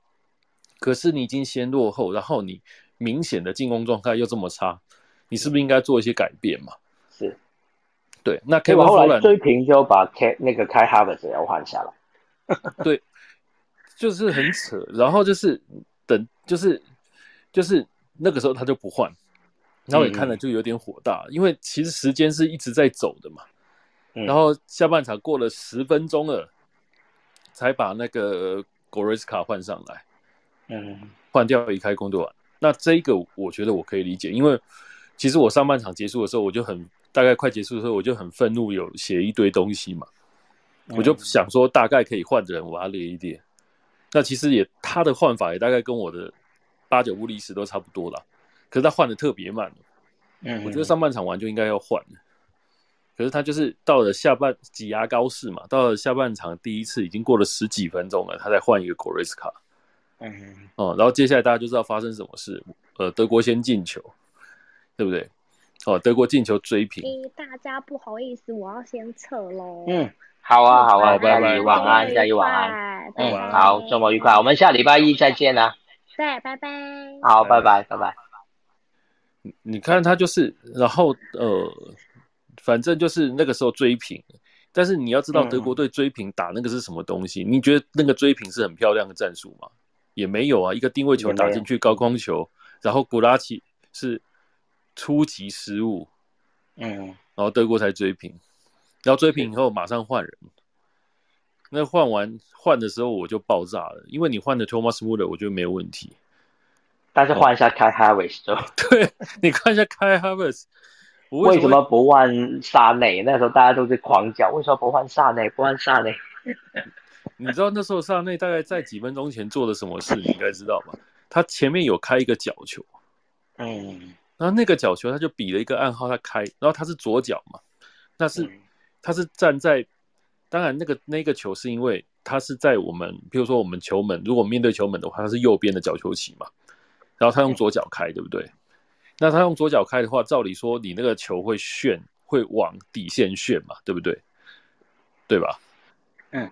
可是你已经先落后，然后你明显的进攻状态又这么差，你是不是应该做一些改变嘛？是，对。那后来追平就把开那个开哈弗斯要换下来。对，就是很扯。然后就是等，就是就是那个时候他就不换，然后你看了就有点火大，因为其实时间是一直在走的嘛。然后下半场过了十分钟了，才把那个果瑞斯卡换上来。嗯，换掉一开工就完。那这个我觉得我可以理解，因为其实我上半场结束的时候，我就很大概快结束的时候，我就很愤怒，有写一堆东西嘛。我就想说，大概可以换的人，我要列一列。那其实也他的换法也大概跟我的八九不离十都差不多了，可是他换的特别慢。嗯，我觉得上半场完就应该要换可是他就是到了下半挤牙高士嘛，到了下半场第一次已经过了十几分钟了，他再换一个 c o r 卡。卡。嗯哦，然后接下来大家就知道发生什么事。呃，德国先进球，对不对？哦，德国进球追平。大家不好意思，我要先撤喽。嗯，好啊，好啊，拜拜，晚安，下一晚安。嗯，好，周末愉快，我们下礼拜一再见啊。对，拜拜。好，拜拜，拜拜。你看他就是，然后呃，反正就是那个时候追平。但是你要知道，德国队追平打那个是什么东西？你觉得那个追平是很漂亮的战术吗？也没有啊，一个定位球打进去高空球，然后古拉奇是初级失误，嗯，然后德国才追平，然后追平以后马上换人，那换完换的时候我就爆炸了，因为你换的 Thomas Muller 我觉得没有问题，但是换一下开 Harris 就，对你看一下开 Harris，为什么不换萨内？那时候大家都是狂叫，为什么不换萨内？不换萨内？你知道那时候萨内大概在几分钟前做了什么事？你应该知道吧？他前面有开一个角球，嗯，然后那个角球他就比了一个暗号，他开，然后他是左脚嘛，那是他是站在当然那个那个球是因为他是在我们，比如说我们球门，如果面对球门的话，他是右边的角球旗嘛，然后他用左脚开，对不对？那他用左脚开的话，照理说你那个球会旋，会往底线旋嘛，对不对？对吧？嗯，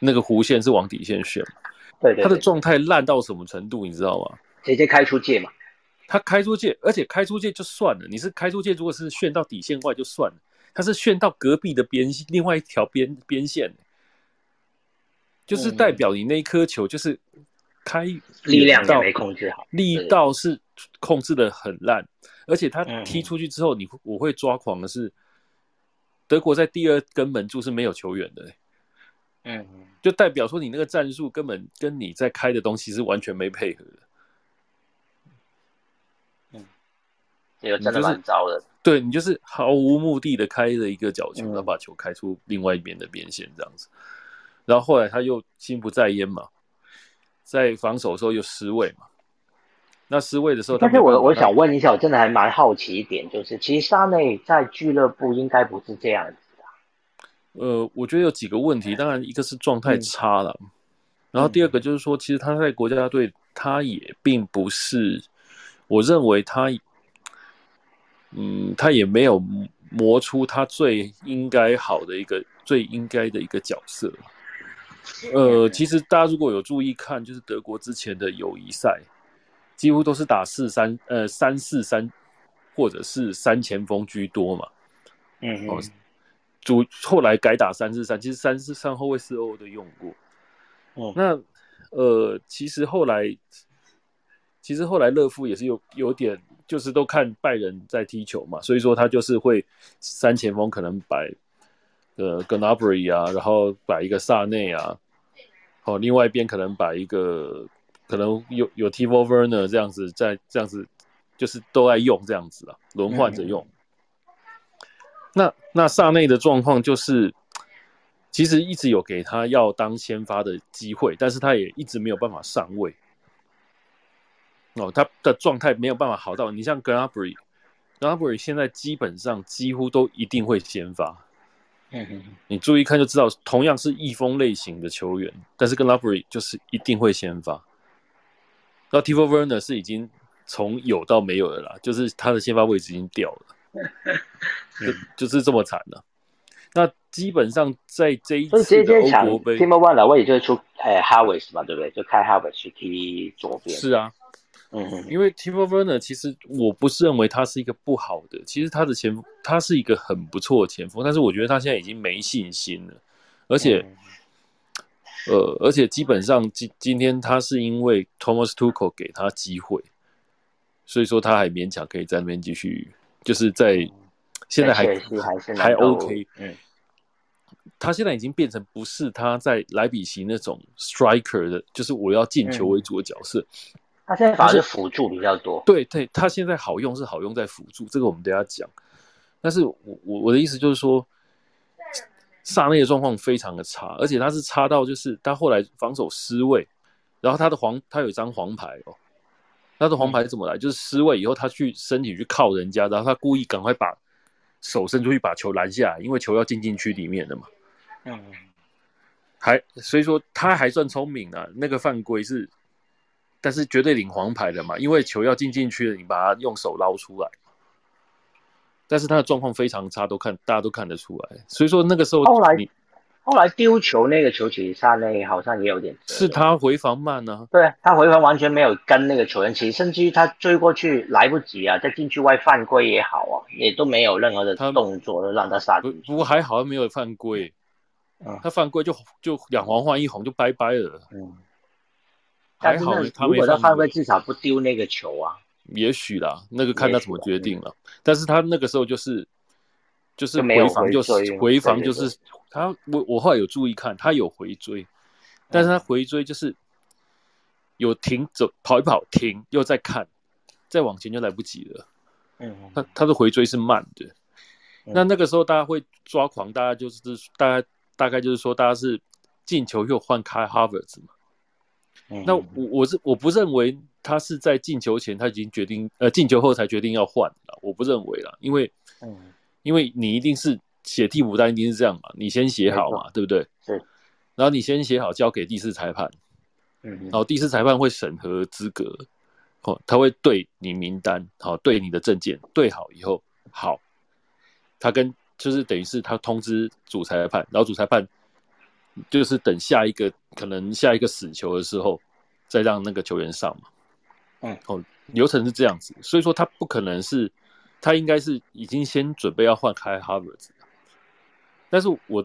那个弧线是往底线旋嘛？对对。他的状态烂到什么程度，你知道吗？直接开出界嘛。他开出界，而且开出界就算了，你是开出界，如果是炫到底线外就算了，他是炫到隔壁的边另外一条边边线，就是代表你那一颗球就是开力量也没控制好，力道是控制的很烂，而且他踢出去之后，你我会抓狂的是，德国在第二根门柱是没有球员的，嗯，就代表说你那个战术根本跟你在开的东西是完全没配合的。这个真的蛮糟的，对你就是毫无目的的开了一个角球，然后把球开出另外一边的边线这样子，然后后来他又心不在焉嘛，在防守的时候又失位嘛，那失位的时候，但是我我想问一下，我真的还蛮好奇一点，就是其实沙内在俱乐部应该不是这样子的，呃，我觉得有几个问题，当然一个是状态差了，然后第二个就是说，其实他在国家队他也并不是，我认为他。嗯，他也没有磨出他最应该好的一个最应该的一个角色。呃，其实大家如果有注意看，就是德国之前的友谊赛，几乎都是打四三呃三四三，或者是三前锋居多嘛。嗯嗯。主后来改打三四三，其实三四三后卫四欧都用过。哦。那呃，其实后来，其实后来勒夫也是有有点。就是都看拜仁在踢球嘛，所以说他就是会三前锋可能摆呃 g n a b r y 啊，然后摆一个萨内啊，哦，另外一边可能摆一个可能有有 Tivo Werner 这样子在这样子，就是都在用这样子啊，轮换着用。那那萨内的状况就是，其实一直有给他要当先发的机会，但是他也一直没有办法上位。哦，他的状态没有办法好到你像 r y g r a b r y 现在基本上几乎都一定会先发。你注意看就知道，同样是翼锋类型的球员，但是 a b r y 就是一定会先发。然后 Tivo Werner 是已经从有到没有的啦，就是他的先发位置已经掉了，就就是这么惨了。那基本上在这一次的欧国杯，Tivo Werner 位就是出呃 Harris 嘛，对不对？就开 h a r v e s 去踢左边。是啊。嗯，因为 Team Werner 其实我不是认为他是一个不好的，其实他的前锋他是一个很不错的前锋，但是我觉得他现在已经没信心了，而且，呃，而且基本上今今天他是因为 Thomas Tuchel 给他机会，所以说他还勉强可以在那边继续，就是在现在还还还 OK，嗯，他现在已经变成不是他在莱比锡那种 striker 的，就是我要进球为主的角色。他现在反而是辅助比较多。对对，他现在好用是好用在辅助，这个我们等下讲。但是我我我的意思就是说，萨内的状况非常的差，而且他是差到就是他后来防守失位，然后他的黄他有一张黄牌哦，他的黄牌怎么来？就是失位以后他去身体去靠人家，然后他故意赶快把手伸出去把球拦下来，因为球要进禁区里面的嘛。嗯，还所以说他还算聪明啊，那个犯规是。但是绝对领黄牌的嘛，因为球要进禁区了，你把它用手捞出来。但是他的状况非常差，都看大家都看得出来。所以说那个时候，后来后来丢球那个球其实萨内好像也有点，是他回防慢呢？对他回防完全没有跟那个球员起，甚至于他追过去来不及啊，在禁区外犯规也好啊，也都没有任何的动作让他杀。不不过还好没有犯规，嗯，他犯规就就两黄换一红就拜拜了，嗯。还好，如果他犯规，至少不丢那个球啊。也许啦，那个看他怎么决定了。但是他那个时候就是就是回防，就是回防，就是他我我后来有注意看，他有回追，但是他回追就是有停走跑一跑停，又再看，再往前就来不及了。嗯，他他的回追是慢的。那那个时候大家会抓狂，大家就是大概大概就是说，大家是进球又换开 Harvard 嘛。那我我是我不认为他是在进球前他已经决定，呃，进球后才决定要换了。我不认为了，因为，嗯，因为你一定是写替补单一定是这样嘛，你先写好嘛，对不对？对。然后你先写好，交给第四裁判。嗯。然后第四裁判会审核资格，哦，他会对你名单，好，对你的证件对好以后，好，他跟就是等于是他通知主裁判，然后主裁判就是等下一个可能下一个死球的时候，再让那个球员上嘛。嗯。哦，流程是这样子，所以说他不可能是。他应该是已经先准备要换开 Harvard，但是我，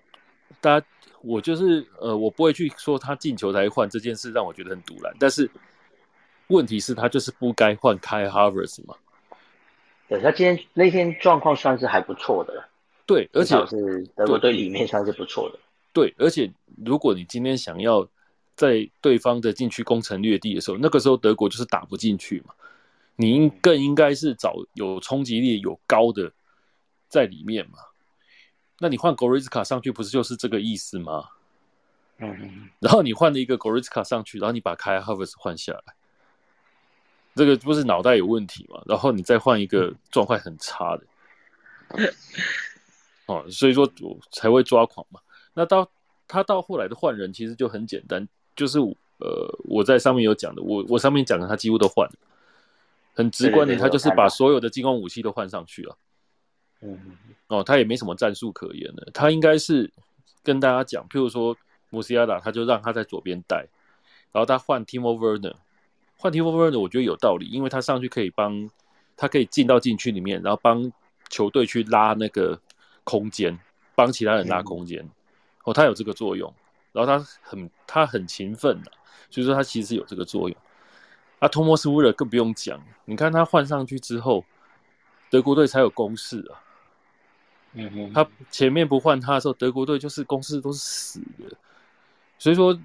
大家我就是呃，我不会去说他进球才换这件事让我觉得很堵然。但是问题是，他就是不该换开 Harvard 嘛？对他今天那天状况算是还不错的，对，而且是德国队里面算是不错的。对，而且如果你今天想要在对方的禁区攻城略地的时候，那个时候德国就是打不进去嘛。你应更应该是找有冲击力、有高的在里面嘛？那你换 Gorizka 上去，不是就是这个意思吗？嗯。然后你换了一个 Gorizka 上去，然后你把 Kaiharvest 换下来，这个不是脑袋有问题嘛？然后你再换一个状态很差的，哦，所以说我才会抓狂嘛。那到他到后来的换人，其实就很简单，就是呃，我在上面有讲的，我我上面讲的，他几乎都换了。很直观的，他就是把所有的进攻武器都换上去了。嗯，哦，他也没什么战术可言的。他应该是跟大家讲，譬如说穆西亚达，他就让他在左边带，然后他换 Timo Werner，换 Timo Werner，我觉得有道理，因为他上去可以帮，他可以进到禁区里面，然后帮球队去拉那个空间，帮其他人拉空间。哦，他有这个作用，然后他很他很勤奋的，所以说他其实有这个作用。啊，托莫斯乌勒更不用讲，你看他换上去之后，德国队才有攻势啊。嗯哼，他前面不换他的时候，德国队就是攻势都是死的。所以说，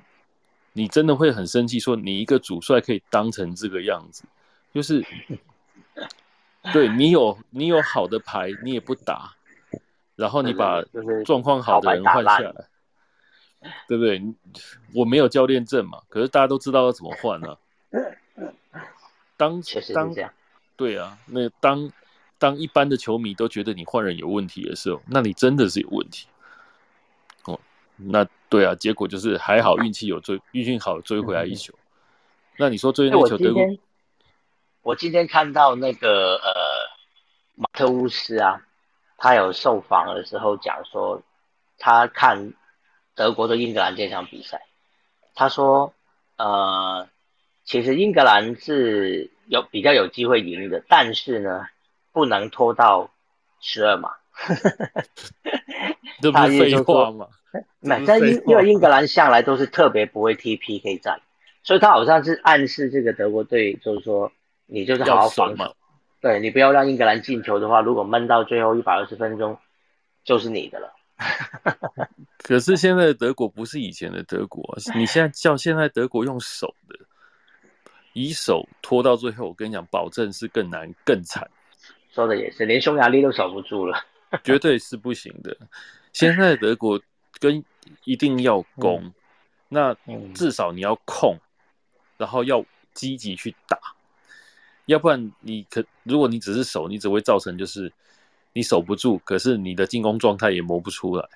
你真的会很生气，说你一个主帅可以当成这个样子，就是 对你有你有好的牌，你也不打，然后你把状况好的人换下来，对不对？我没有教练证嘛，可是大家都知道要怎么换呢？当当对啊，那当当一般的球迷都觉得你换人有问题的时候，那你真的是有问题。哦，那对啊，结果就是还好运气有追，运气好追回来一球。那你说追那球，德国？我今天看到那个呃马特乌斯啊，他有受访的时候讲说，他看德国的英格兰这场比赛，他说呃。其实英格兰是有比较有机会赢的，但是呢，不能拖到十二码。这不是废话吗？那但英因为英格兰向来都是特别不会踢 PK 战，所以他好像是暗示这个德国队，就是说你就是好好防守，对你不要让英格兰进球的话，如果闷到最后一百二十分钟，就是你的了。可是现在的德国不是以前的德国，你现在叫现在德国用手的。以手拖到最后，我跟你讲，保证是更难、更惨。说的也是，连匈牙利都守不住了，绝对是不行的。现在德国跟一定要攻，那至少你要控，然后要积极去打，要不然你可如果你只是守，你只会造成就是你守不住，可是你的进攻状态也磨不出来，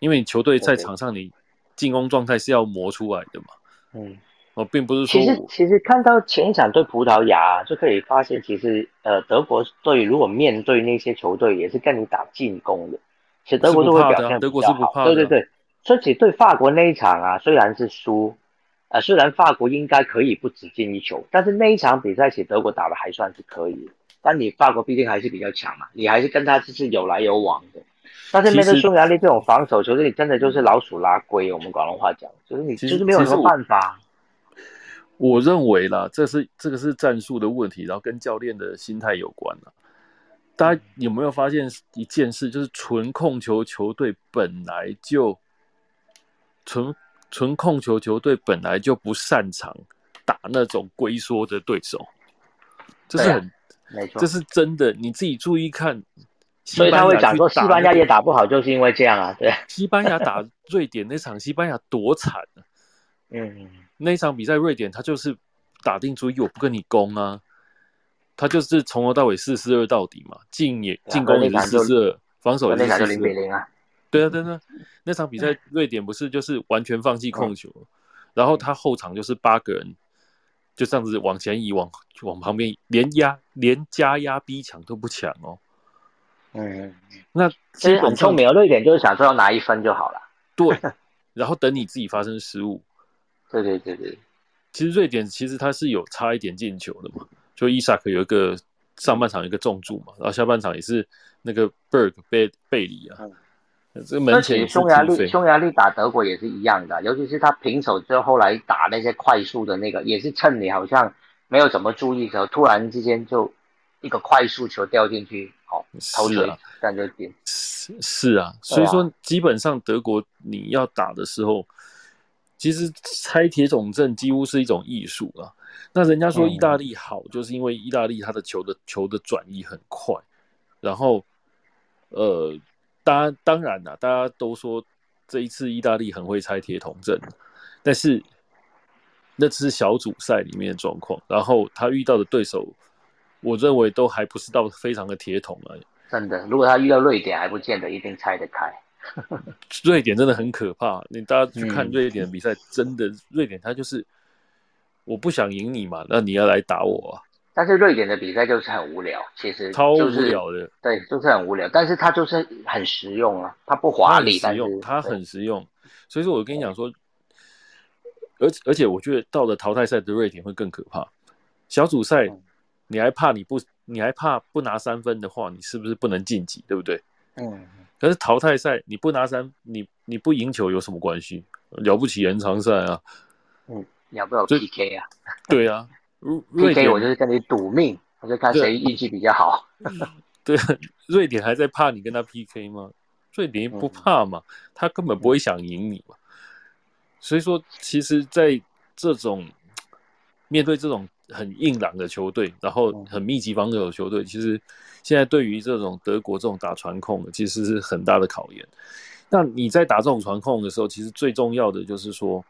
因为你球队在场上，你进攻状态是要磨出来的嘛。嗯。哦，并不是说，其实其实看到前一场对葡萄牙就可以发现，其实呃德国队如果面对那些球队也是跟你打进攻的，其实德国都会表现德国是不怕对对对，说起对法国那一场啊，虽然是输，呃虽然法国应该可以不止进一球，但是那一场比赛其实德国打的还算是可以，但你法国毕竟还是比较强嘛，你还是跟他就是有来有往的。但是面对匈牙利这种防守球队，你真的就是老鼠拉龟，我们广东话讲，就是你就是没有什么办法。我认为啦，这是这个是战术的问题，然后跟教练的心态有关了。大家有没有发现一件事，就是纯控球球队本来就纯纯控球球队本来就不擅长打那种龟缩的对手，这是很没错，这是真的。你自己注意看，所以他会讲说西班牙也打不好，就是因为这样啊。对，西班牙打瑞典那场，西班牙多惨啊！嗯。那场比赛，瑞典他就是打定主意，我不跟你攻啊，他就是从头到尾四四二到底嘛，进也进攻也是四四二，防守那场就零比零啊。对啊，对啊，那场比赛瑞典不是就是完全放弃控球，然后他后场就是八个人就这样子往前移，往往旁边连压连加压逼抢都不抢哦。嗯，那其实很聪明，瑞典就是想说要拿一分就好了。对，然后等你自己发生失误。对对对对，其实瑞典其实他是有差一点进球的嘛，就伊萨克有一个上半场有一个重注嘛，然后下半场也是那个 Berg 贝贝里啊，这门前匈牙利匈牙利打德国也是一样的，尤其是他平手之后后来打那些快速的那个，也是趁你好像没有怎么注意的时候，突然之间就一个快速球掉进去。投是啊，感觉点是是啊，所以说基本上德国你要打的时候，其实拆铁桶阵几乎是一种艺术啊。那人家说意大利好，就是因为意大利他的球的球的转移很快，然后呃，当当然啦，大家都说这一次意大利很会拆铁桶阵，但是那只是小组赛里面的状况，然后他遇到的对手。我认为都还不是到非常的铁桶而已。真的，如果他遇到瑞典，还不见得一定拆得开。瑞典真的很可怕，你大家去看瑞典的比赛，真的，瑞典他就是我不想赢你嘛，那你要来打我啊。但是瑞典的比赛就是很无聊，其实超无聊的，对，就是很无聊。但是它就是很实用啊，它不华丽，实用，它很实用。所以说我跟你讲说，而而且我觉得到了淘汰赛的瑞典会更可怕，小组赛。你还怕你不？你还怕不拿三分的话，你是不是不能晋级？对不对？嗯。可是淘汰赛你不拿三，你你不赢球有什么关系？了不起延长赛啊。嗯，要不要 PK 啊？对啊，PK 我就是跟你赌命，我就看谁运气比较好。对，瑞典还在怕你跟他 PK 吗？瑞典不怕嘛，他根本不会想赢你嘛。所以说，其实在这种面对这种。很硬朗的球队，然后很密集防守的球队，其实现在对于这种德国这种打传控的，其实是很大的考验。那你在打这种传控的时候，其实最重要的就是说，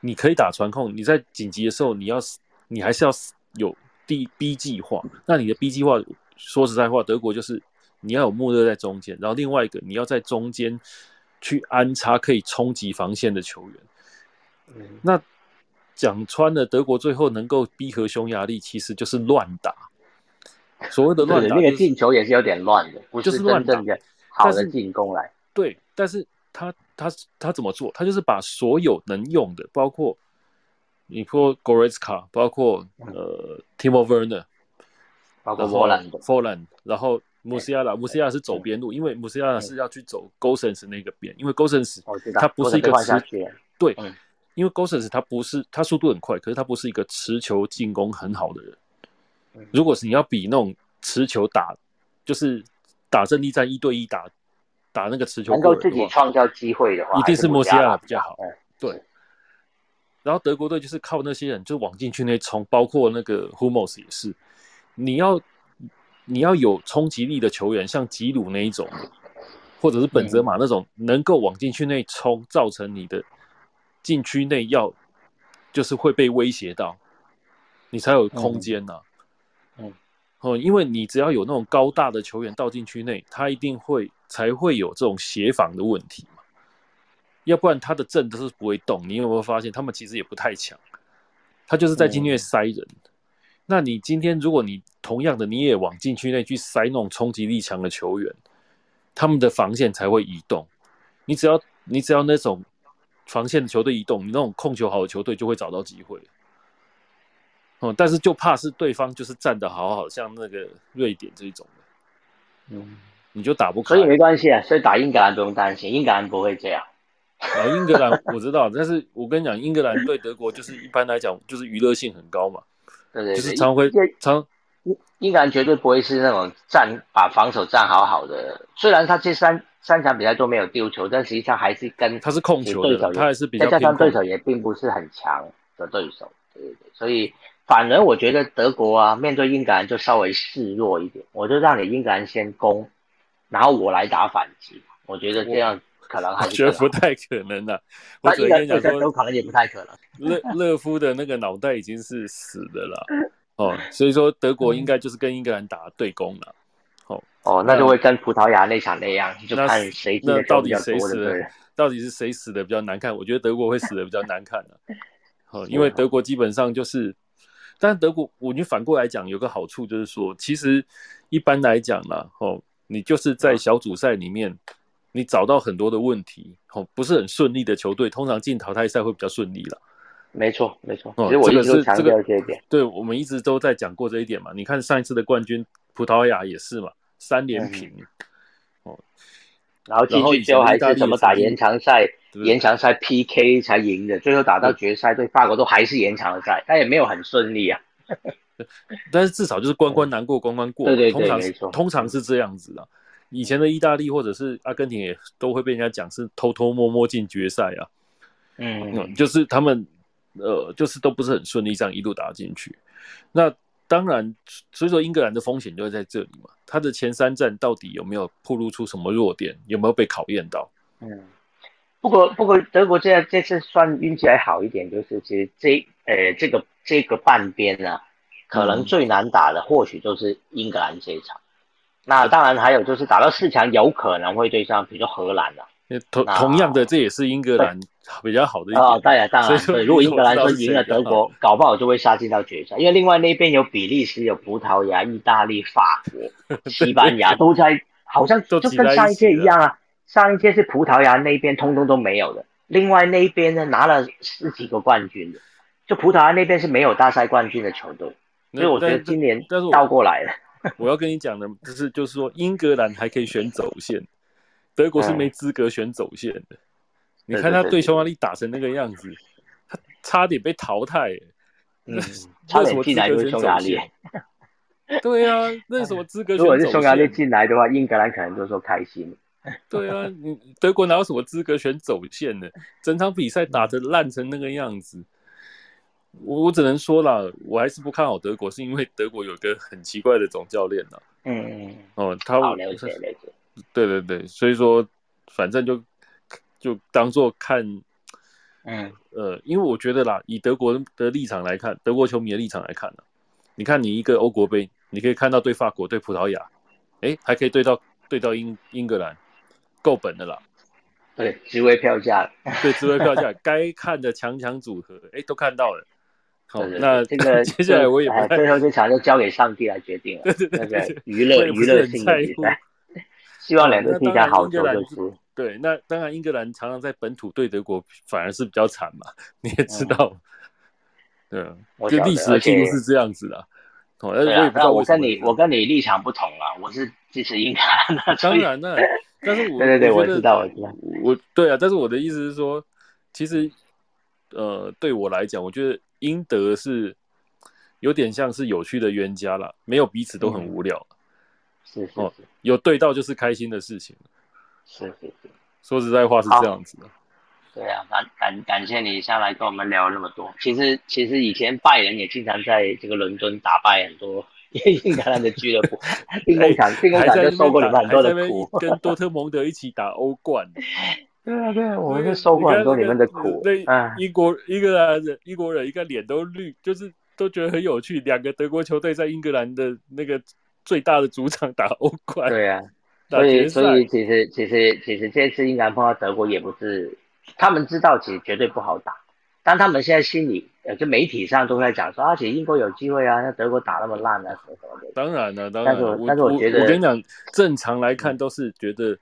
你可以打传控，你在紧急的时候，你要你还是要有 D B 计划。那你的 B 计划，说实在话，德国就是你要有穆勒在中间，然后另外一个你要在中间去安插可以冲击防线的球员。那。讲穿了，德国最后能够逼和匈牙利，其实就是乱打。所谓的乱打，那个进球也是有点乱的，不是真正的好的进攻来。对，但是他他他怎么做？他就是把所有能用的，包括你说 Goretzka，包括呃 Timo Werner，包括 Forland，Forland，然后穆西亚拉，穆西亚是走边路，因为穆西亚拉是要去走 Gosens 那个边，因为 Gosens 他不是一个持对。因为 Gosens 他不是他速度很快，可是他不是一个持球进攻很好的人。如果是你要比那种持球打，就是打阵地战一对一打打那个持球，能够自己创造机会的话，一定是莫西亚比较好。对。然后德国队就是靠那些人就往禁区内冲，包括那个 Hummels 也是。你要你要有冲击力的球员，像吉鲁那一种，或者是本泽马那种，能够往禁区内冲，造成你的。禁区内要就是会被威胁到，你才有空间呐。嗯，哦，因为你只要有那种高大的球员到禁区内，他一定会才会有这种协防的问题嘛。要不然他的阵都是不会动。你有没有发现他们其实也不太强？他就是在禁区内塞人。那你今天如果你同样的你也往禁区内去塞那种冲击力强的球员，他们的防线才会移动。你只要你只要那种。防线的球队移动，你那种控球好的球队就会找到机会。哦，但是就怕是对方就是站得好好像那个瑞典这一种的，嗯，你就打不开。所以没关系啊，所以打英格兰不用担心，英格兰不会这样。啊，英格兰我知道，但是我跟你讲，英格兰对德国就是一般来讲就是娱乐性很高嘛，对对，就是常会常英英格兰绝对不会是那种站把防守站好好的，虽然他这三。三场比赛都没有丢球，但实际上还是跟他是控球的，他还是比较再加上对手也并不是很强的对手，对对对，所以反而我觉得德国啊，面对英格兰就稍微示弱一点，我就让你英格兰先攻，然后我来打反击，我觉得这样可能还是觉得不太可能的。我跟你讲说，可能也不太可能。勒勒夫的那个脑袋已经是死的了哦，所以说德国应该就是跟英格兰打对攻了。哦，那就会跟葡萄牙那场那样，就看谁进的到底谁死的，到底是谁死的比较难看？我觉得德国会死的比较难看的，哦，因为德国基本上就是，但德国，我你反过来讲，有个好处就是说，其实一般来讲呢，哦，你就是在小组赛里面，你找到很多的问题，哦，不是很顺利的球队，通常进淘汰赛会比较顺利了。没错，没错。其实我一直都强调这一点。对，我们一直都在讲过这一点嘛。你看上一次的冠军葡萄牙也是嘛。三连平，哦，然后进去之后还是怎么打延长赛？延长赛 PK 才赢的，最后打到决赛对法国都还是延长赛，但也没有很顺利啊。但是至少就是关关难过关关过，对对对，没错，通常是这样子的。以前的意大利或者是阿根廷也都会被人家讲是偷偷摸摸进决赛啊。嗯，就是他们呃，就是都不是很顺利，这样一路打进去。那当然，所以说英格兰的风险就会在这里嘛。他的前三战到底有没有暴露出什么弱点？有没有被考验到？嗯，不过不过德国这这次算运气还好一点，就是其实这呃这个这个半边呢，可能最难打的或许就是英格兰这一场。那当然还有就是打到四强有可能会对上，比如说荷兰啊。同同样的，这也是英格兰比较好的一点。当然当然，对，如果英格兰说赢了德国，搞不好就会杀进到决赛。因为另外那边有比利时、有葡萄牙、意大利、法国、西班牙 都在，好像就跟上一届一样啊。上一届是葡萄牙那边通通都没有的，另外那边呢拿了十几个冠军的，就葡萄牙那边是没有大赛冠军的球队。所以我觉得今年倒过来了。我要跟你讲的，就是就是说英格兰还可以选走线。德国是没资格选走线的，你看他对匈牙利打成那个样子，他差点被淘汰。嗯，差点进来就匈牙利。对啊，那什么资格？如果是匈牙利进来的话，英格兰可能就说开心。对啊，你德国哪有什么资格选走线呢？整场比赛打的烂成那个样子，我我只能说了，我还是不看好德国，是因为德国有个很奇怪的总教练呢。嗯嗯。哦，他了解了解。对对对，所以说，反正就就当做看，嗯呃，因为我觉得啦，以德国的立场来看，德国球迷的立场来看呢，你看你一个欧国杯，你可以看到对法国、对葡萄牙，哎，还可以对到对到英英格兰，够本的啦。对，职位票价，对，职位票价，该看的强强组合，哎，都看到了。好，那这个 接下来我也最后这场就交给上帝来决定了。那个娱乐娱乐性的比赛。希望两个踢下好球就是。对，那当然，英格兰常常在本土对德国反而是比较惨嘛，你也知道。对，就历史的记录是这样子的。对啊，那我跟你我跟你立场不同啊，我是支持英格兰的。当然了，但是 我对对对，我知道我知道。我对啊，但是我的意思是说，其实呃，对我来讲，我觉得英德是有点像是有趣的冤家了，没有彼此都很无聊。是是。有对到就是开心的事情，是是是，说实在话是这样子的。对啊，感感感谢你下来跟我们聊那么多。其实其实以前拜仁也经常在这个伦敦打败很多英格兰的俱乐部，兵工厂兵工厂就受过你们很多的苦，跟多特蒙德一起打欧冠。对啊对啊，我们是受过很多你们的苦。对，英国英格兰人英国人一个脸都绿，就是都觉得很有趣。两个德国球队在英格兰的那个。最大的主场打欧冠，对啊，所以所以其实其实其实这次英格兰碰到德国也不是，他们知道其实绝对不好打，但他们现在心里呃就媒体上都在讲说，而且英国有机会啊，那德国打那么烂啊什么什么的。当然了，当然，但是但是我觉得我跟你讲，正常来看都是觉得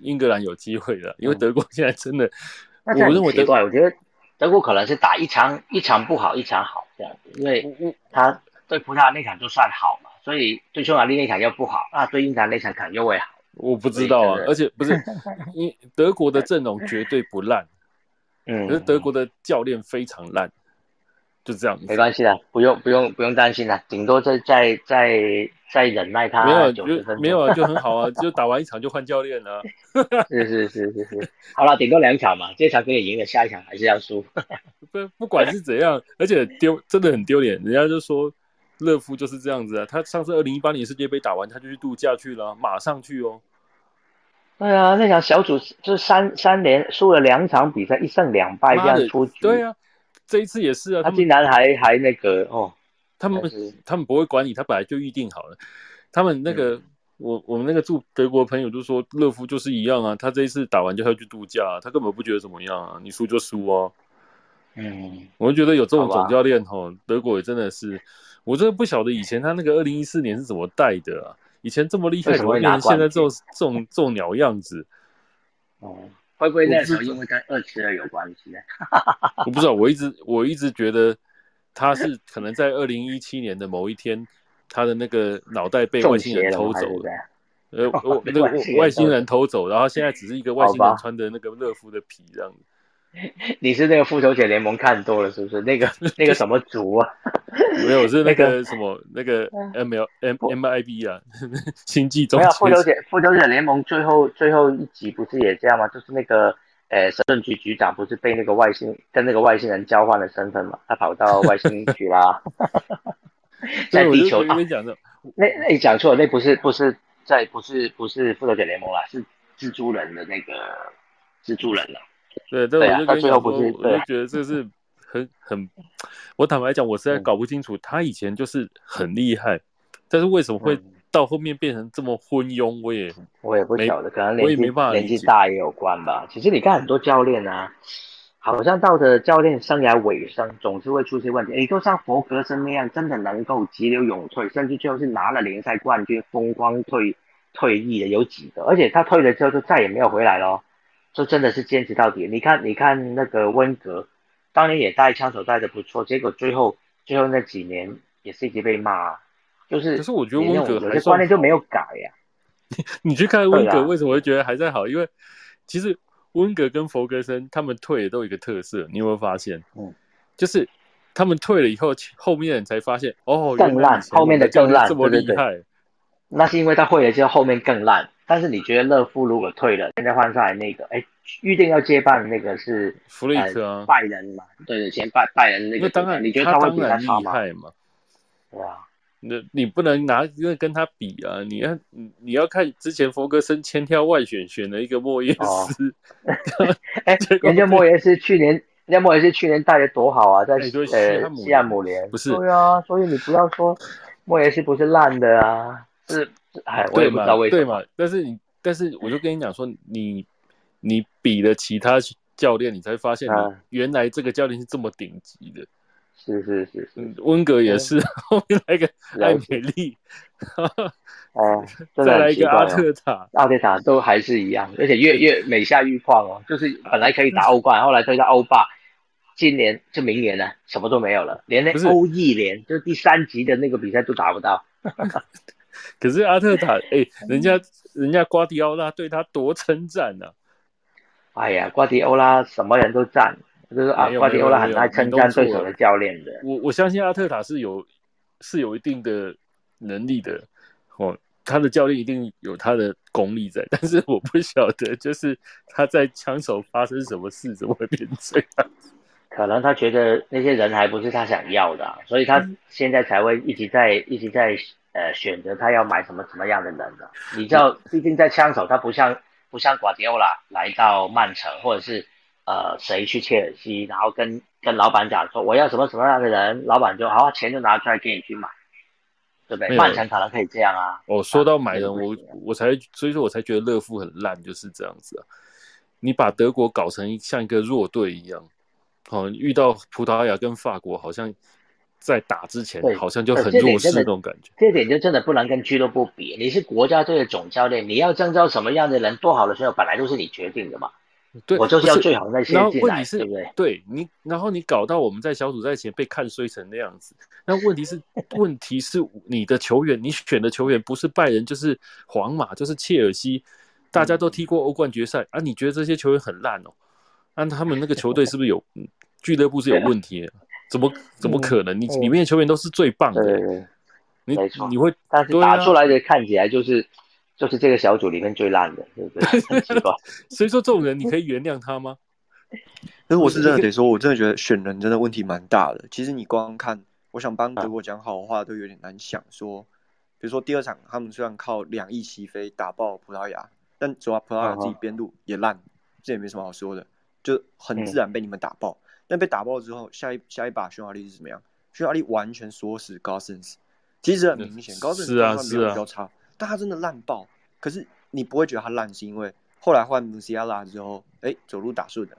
英格兰有机会的，因为德国现在真的，我认为奇怪，我觉得德国可能是打一场一场不好，一场好这样子，因为他对葡萄牙那场就算好嘛。所以对匈牙利那场又不好，那对英格兰那场可能又会好。我不知道啊，而且不是，因德国的阵容绝对不烂，嗯，可是德国的教练非常烂，就这样。没关系的，不用不用不用担心了，顶多再再再再忍耐他没有九十分，没有啊，就很好啊，就打完一场就换教练了。是是是是是，好了，顶多两场嘛，这场可以赢了，下一场还是要输。不不管是怎样，而且丢真的很丢脸，人家就说。勒夫就是这样子啊，他上次二零一八年世界杯打完，他就去度假去了，马上去哦。对啊，那场小组就是三三连输了两场比赛，一胜两败这样出局。对啊，这一次也是啊，他竟然还还那个哦，他们他们不会管你，他本来就预定好了。他们那个我我们那个住德国朋友就说，勒夫就是一样啊，他这一次打完就要去度假，他根本不觉得怎么样啊，你输就输啊。嗯，我就觉得有这种总教练吼，德国也真的是，我真的不晓得以前他那个二零一四年是怎么带的啊，以前这么厉害，怎么变成现在这种这种这种鸟样子？哦，会不会那时候因为跟二七二有关系呢？我不知道，我一直我一直觉得他是可能在二零一七年的某一天。他的那个脑袋被外星人偷走了，呃，我 那个外星人偷走，然后现在只是一个外星人穿的那个乐夫的皮这样。你是那个复仇者联盟看多了是不是？那个 那个什么族啊？没有，是那个什么那个 M L M M I B 啊，星际中。没有复仇者复仇者联盟最后最后一集不是也这样吗？就是那个呃，神盾局局长不是被那个外星跟那个外星人交换了身份嘛？他跑到外星去啦。在地球那讲的，那那你讲错，那不是不是在不是不是复仇者联盟啦，是蜘蛛人的那个蜘蛛人了。对对啊，他最后不是，我就觉得这是很很，我坦白讲，我实在搞不清楚，他以前就是很厉害，但是为什么会到后面变成这么昏庸？我也我也不晓得，可能我也没办法年纪大也有关吧。其实你看很多教练啊。好像到的教练生涯尾声，总是会出现问题。你就像佛格森那样，真的能够急流勇退，甚至最后是拿了联赛冠军，风光退退役的有几个？而且他退了之后就再也没有回来咯，就真的是坚持到底。你看，你看那个温格，当年也带枪手带的不错，结果最后最后那几年也是一直被骂。就是，可是我觉得温格有些观念就没有改呀。你去看温格为什么会觉得还在好？因为其实。温格跟弗格森他们退的都有一个特色，你有没有发现？嗯，就是他们退了以后，后面人才发现哦，更烂，后面的更烂，这么厉害。那是因为他会了之后，后面更烂。但是你觉得勒夫如果退了，现在换上来那个，哎，预定要接办的那个是弗雷克啊，拜仁嘛？对对，先拜拜仁那个。当然，你觉得他会比他厉害嘛？哇！那你不能拿因为跟他比啊！你要你你要看之前弗格森千挑万选选了一个莫耶斯，哎，人家莫耶斯去年，人家莫耶斯去年带的多好啊，在呃西汉姆联，不是对啊，所以你不要说莫耶斯不是烂的啊，是哎，我也不知道为什么，对嘛？但是你但是我就跟你讲说，你你比了其他教练，你才发现你原来这个教练是这么顶级的。是是是是，温格也是，后面来个艾美丽，哦，再来一个阿特塔，阿特塔都还是一样，而且越越每下愈况哦，就是本来可以打欧冠，后来推到欧霸，今年就明年呢，什么都没有了，连那欧意联就是第三级的那个比赛都打不到。可是阿特塔，哎，人家人家瓜迪奥拉对他多称赞呢。哎呀，瓜迪奥拉什么人都赞。就是啊瓜迪奥拉很爱称赞对手的教练的。我我相信阿特塔是有是有一定的能力的哦，他的教练一定有他的功力在，但是我不晓得就是他在枪手发生什么事，怎么会变这样？可能他觉得那些人还不是他想要的，所以他现在才会一直在一直在呃选择他要买什么什么样的人的。你知道，毕竟在枪手，他不像不像瓜迪奥拉来到曼城或者是。呃，谁去切尔西，然后跟跟老板讲说我要什么什么样的人，老板就好，钱就拿出来给你去买，对不对？曼城可能可以这样啊。哦，说到买人，我我才所以说我才觉得勒夫很烂，就是这样子啊。你把德国搞成像一个弱队一样，哦，遇到葡萄牙跟法国，好像在打之前好像就很弱势那种感觉。这点就真的不能跟俱乐部比，你是国家队的总教练，你要征召什么样的人，多好的选手，本来都是你决定的嘛。对，我就是要最好那些然后问题是，对不对？对你，然后你搞到我们在小组赛前被看衰成那样子。那问题是，问题是你的球员，你选的球员不是拜仁就是皇马就是切尔西，大家都踢过欧冠决赛啊？你觉得这些球员很烂哦？那他们那个球队是不是有俱乐部是有问题？怎么怎么可能？你里面的球员都是最棒的，你你会但是打出来的看起来就是。就是这个小组里面最烂的，对不对？所以说这种人你可以原谅他吗？可是我是真的得说，我真的觉得选人真的问题蛮大的。其实你光看，我想帮德国讲好话都有点难想。说，比如说第二场他们虽然靠两翼齐飞打爆葡萄牙，但主要葡萄牙自己边路也烂，这也没什么好说的，就很自然被你们打爆。但被打爆之后，下一下一把匈牙利是怎么样？匈牙利完全锁死高森斯，其实很明显，高森斯啊是比较差。但他真的烂爆。可是你不会觉得他烂，是因为后来换 Musiala 之后，哎，走路打顺了，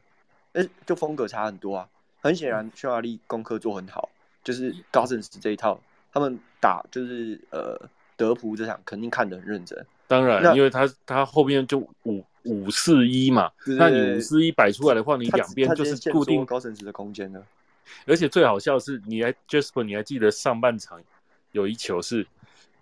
哎，就风格差很多啊。很显然，匈牙利功课做很好，就是高盛斯这一套，他们打就是呃德普这场肯定看得很认真。当然，因为他他后面就五五四一嘛，那你五四一摆出来的话，你两边就是固定高层值的空间呢。而且最好笑是，你还 Jasper，你还记得上半场有一球是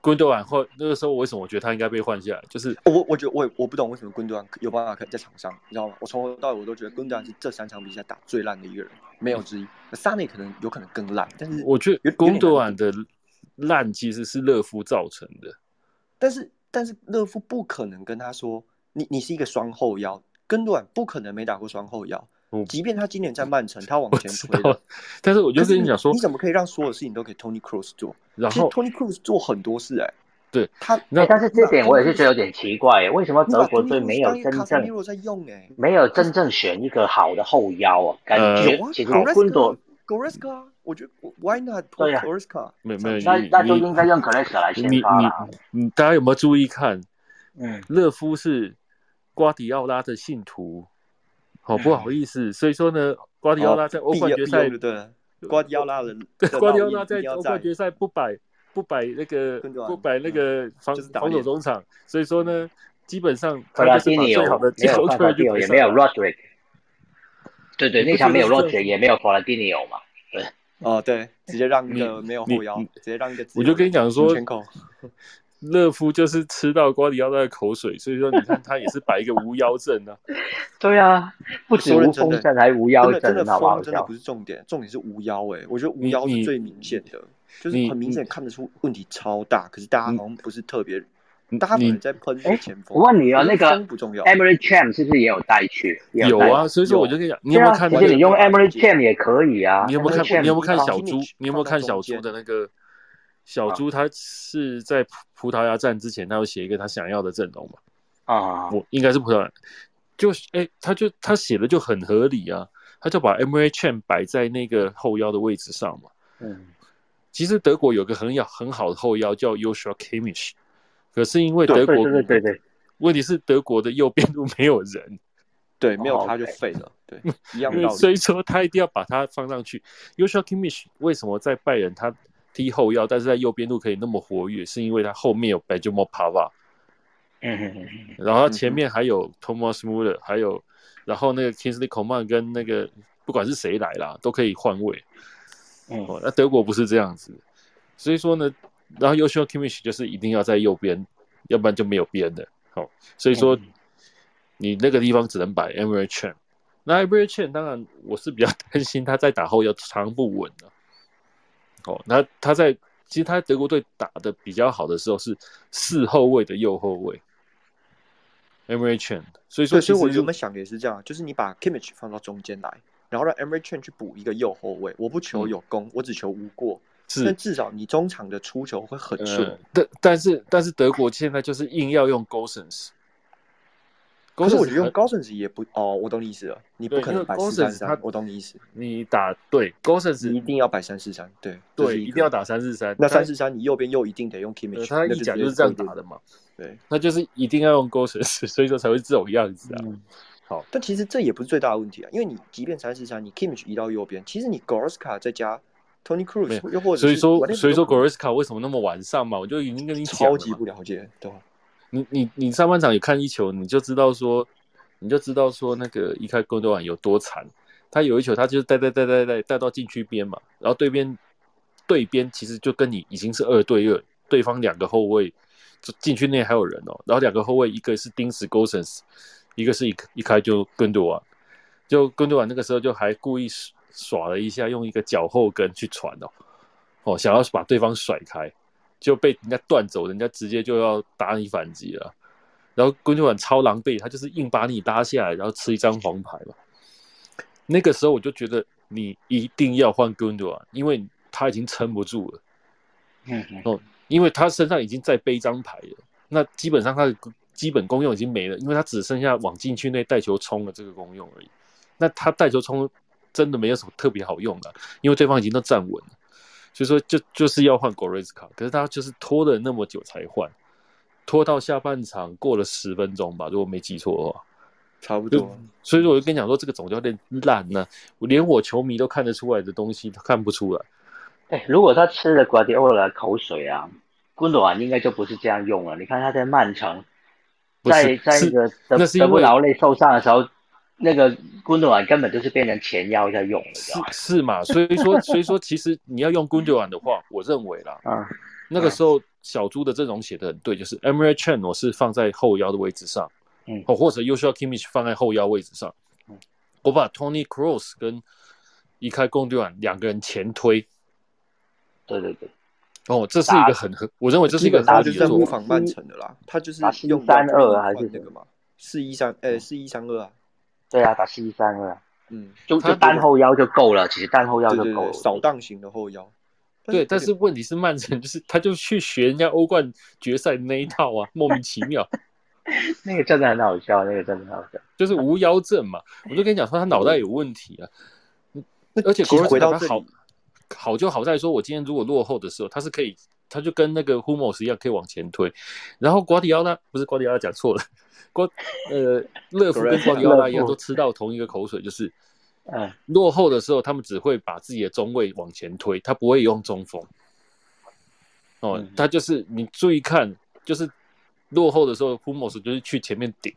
昆多安后那个时候，为什么我觉得他应该被换下来？就是我我觉得我我不懂为什么昆多安有办法可以在场上，你知道吗？我从头到尾我都觉得昆多安是这三场比赛打最烂的一个人，没有之一。萨内可能有可能更烂，但是我觉得昆多安的烂其实是勒夫造成的，但是。但是勒夫不可能跟他说：“你你是一个双后腰，根本不可能没打过双后腰。即便他今年在曼城，他往前推。但是我就跟你讲说，你怎么可以让所有事情都给 Tony Cruz 做？然后 Tony Cruz 做很多事，哎，对他。那但是这点我也是觉得有点奇怪，为什么德国队没有真正在用？哎，没有真正选一个好的后腰啊？感觉其实昆多。Goreska，我觉得 Why not put Goreska？没有没有，那那就应该用 Goreska 来先发了。你你大家有没有注意看？嗯，勒夫是瓜迪奥拉的信徒。好不好意思，所以说呢，瓜迪奥拉在欧冠决赛，对，瓜迪奥拉人，瓜迪奥拉在欧冠决赛不摆不摆那个不摆那个防防守中场，所以说呢，基本上他就是把最好的进球球员也没有 Rodrick。对对，那场没有洛杰，也没有弗兰蒂尼奥嘛。对，哦对，直接让一个没有后腰，直接让一个。我就跟你讲说，勒夫就是吃到瓜迪奥拉的口水，所以说你看他也是摆一个无腰阵啊。对啊，不止无锋阵，还无腰阵，真的锋真的不是重点，重点是无腰哎，我觉得无腰是最明显的，就是很明显看得出问题超大，可是大家好像不是特别。大家在喷前锋。我问你啊，那个不重要。Emery Cham 是不是也有带去？有啊，所以说我就跟你讲，你有没有看？其实你用 Emery Cham 也可以啊。你有没有看？你有没有看小猪？你有没有看小猪的那个？小猪他是在葡萄牙站之前，他有写一个他想要的阵容嘛？啊，我应该是葡萄牙，就是哎，他就他写的就很合理啊，他就把 Emery Cham 摆在那个后腰的位置上嘛。嗯，其实德国有个很要很好的后腰叫 Joshua Kimmich。可是因为德国，对对对对，问题是德国的右边路没有人，对，没有他就废了，对，一样道理。所以说他一定要把他放上去。u s h a Kimmich 为什么在拜仁他踢后腰，但是在右边路可以那么活跃？是因为他后面有 Benjamin Pava，嗯嗯嗯，然后前面还有 Thomas Muller，还有然后那个 Kingsley Coman 跟那个不管是谁来啦，都可以换位。哦，那德国不是这样子，所以说呢。然后优秀 Kimmich 就是一定要在右边，要不然就没有边的。好，所以说你那个地方只能摆 Emery Chen。那 Emery Chen 当然我是比较 担心他在打后要长不稳的。哦，那他在其实他德国队打的比较好的时候是四后卫的右后卫 Emery Chen。所以说，所以我原本想的也是这样，就是你把 Kimmich 放到中间来，然后让 Emery Chen 去补一个右后卫。我不求有功，我只求无过。但至少你中场的出球会很顺，但但是但是德国现在就是硬要用 Gosens，可是我觉得用 Gosens 也不哦，我懂你意思了，你不可能摆四三三，我懂你意思，你打对 Gosens 一定要摆三四三，对对，一定要打三四三，那三四三你右边又一定得用 Kimmich，他一讲就是这样打的嘛，对，那就是一定要用 Gosens，所以说才会这种样子啊。好，但其实这也不是最大的问题啊，因为你即便三四三，你 Kimmich 移到右边，其实你 Gorska 再加。Tony Cruz，又或者所以说，所以说 Goreska 为什么那么晚上嘛？我就已经跟你超级不了解，对吧？你你你上半场也看一球，你就知道说，你就知道说那个一开工多晚有多惨。他有一球，他就是带带带带带带到禁区边嘛，然后对边对边其实就跟你已经是二对二，对方两个后卫就禁区内还有人哦，然后两个后卫一个是钉死 Gosens，一个是一一开就跟多啊，就跟多晚那个时候就还故意耍了一下，用一个脚后跟去传哦，哦，想要把对方甩开，就被人家断走，人家直接就要打你反击了。然后昆德晚超狼狈，他就是硬把你拉下来，然后吃一张黄牌嘛。那个时候我就觉得你一定要换昆德晚，因为他已经撑不住了。嗯哦，因为他身上已经在背张牌了，那基本上他的基本功用已经没了，因为他只剩下往禁区内带球冲的这个功用而已。那他带球冲。真的没有什么特别好用的，因为对方已经都站稳了，所以说就就是要换 Goretzka，可是他就是拖了那么久才换，拖到下半场过了十分钟吧，如果没记错的话，差不多。所以说，我就跟你讲说，这个总教练烂呢，连我球迷都看得出来的东西，他看不出来。哎，如果他吃了瓜迪奥拉口水啊，昆多安应该就不是这样用了。你看他在曼城，在在那个德德布劳内受伤的时候。那个昆德瓦根本就是变成前腰在用了，是是嘛？所以说，所以说，其实你要用昆德瓦的话，我认为啦，啊，那个时候小猪的阵容写的很对，就是 Emre Chan 我是放在后腰的位置上，嗯，哦，或者 Usual Kimmich 放在后腰位置上，嗯，我把 Tony Cross 跟移开贡德瓦两个人前推，对对对，哦，这是一个很很，我认为这是一个他就是在模仿曼城的啦，他就是用三二还是那个嘛，四一三，呃，四一三二啊。对啊，打四一三了，嗯，就就单后腰就够了，其实单后腰就够了，扫荡型的后腰。对，但是问题是曼城 就是他就去学人家欧冠决赛那一套啊，莫名其妙。那个真的很好笑，那个真的很好笑，就是无腰症嘛。我就跟你讲说他脑袋有问题啊，而且回到好，好就好在说我今天如果落后的时候，他是可以，他就跟那个 Hummels 一样可以往前推，然后瓜迪奥拉不是瓜迪奥拉讲错了。瓜呃，乐福跟瓜迪奥拉一样，都吃到同一个口水，就是，嗯，落后的时候，他们只会把自己的中卫往前推，他不会用中锋。哦，他就是你注意看，就是落后的时候，Hummels 就是去前面顶，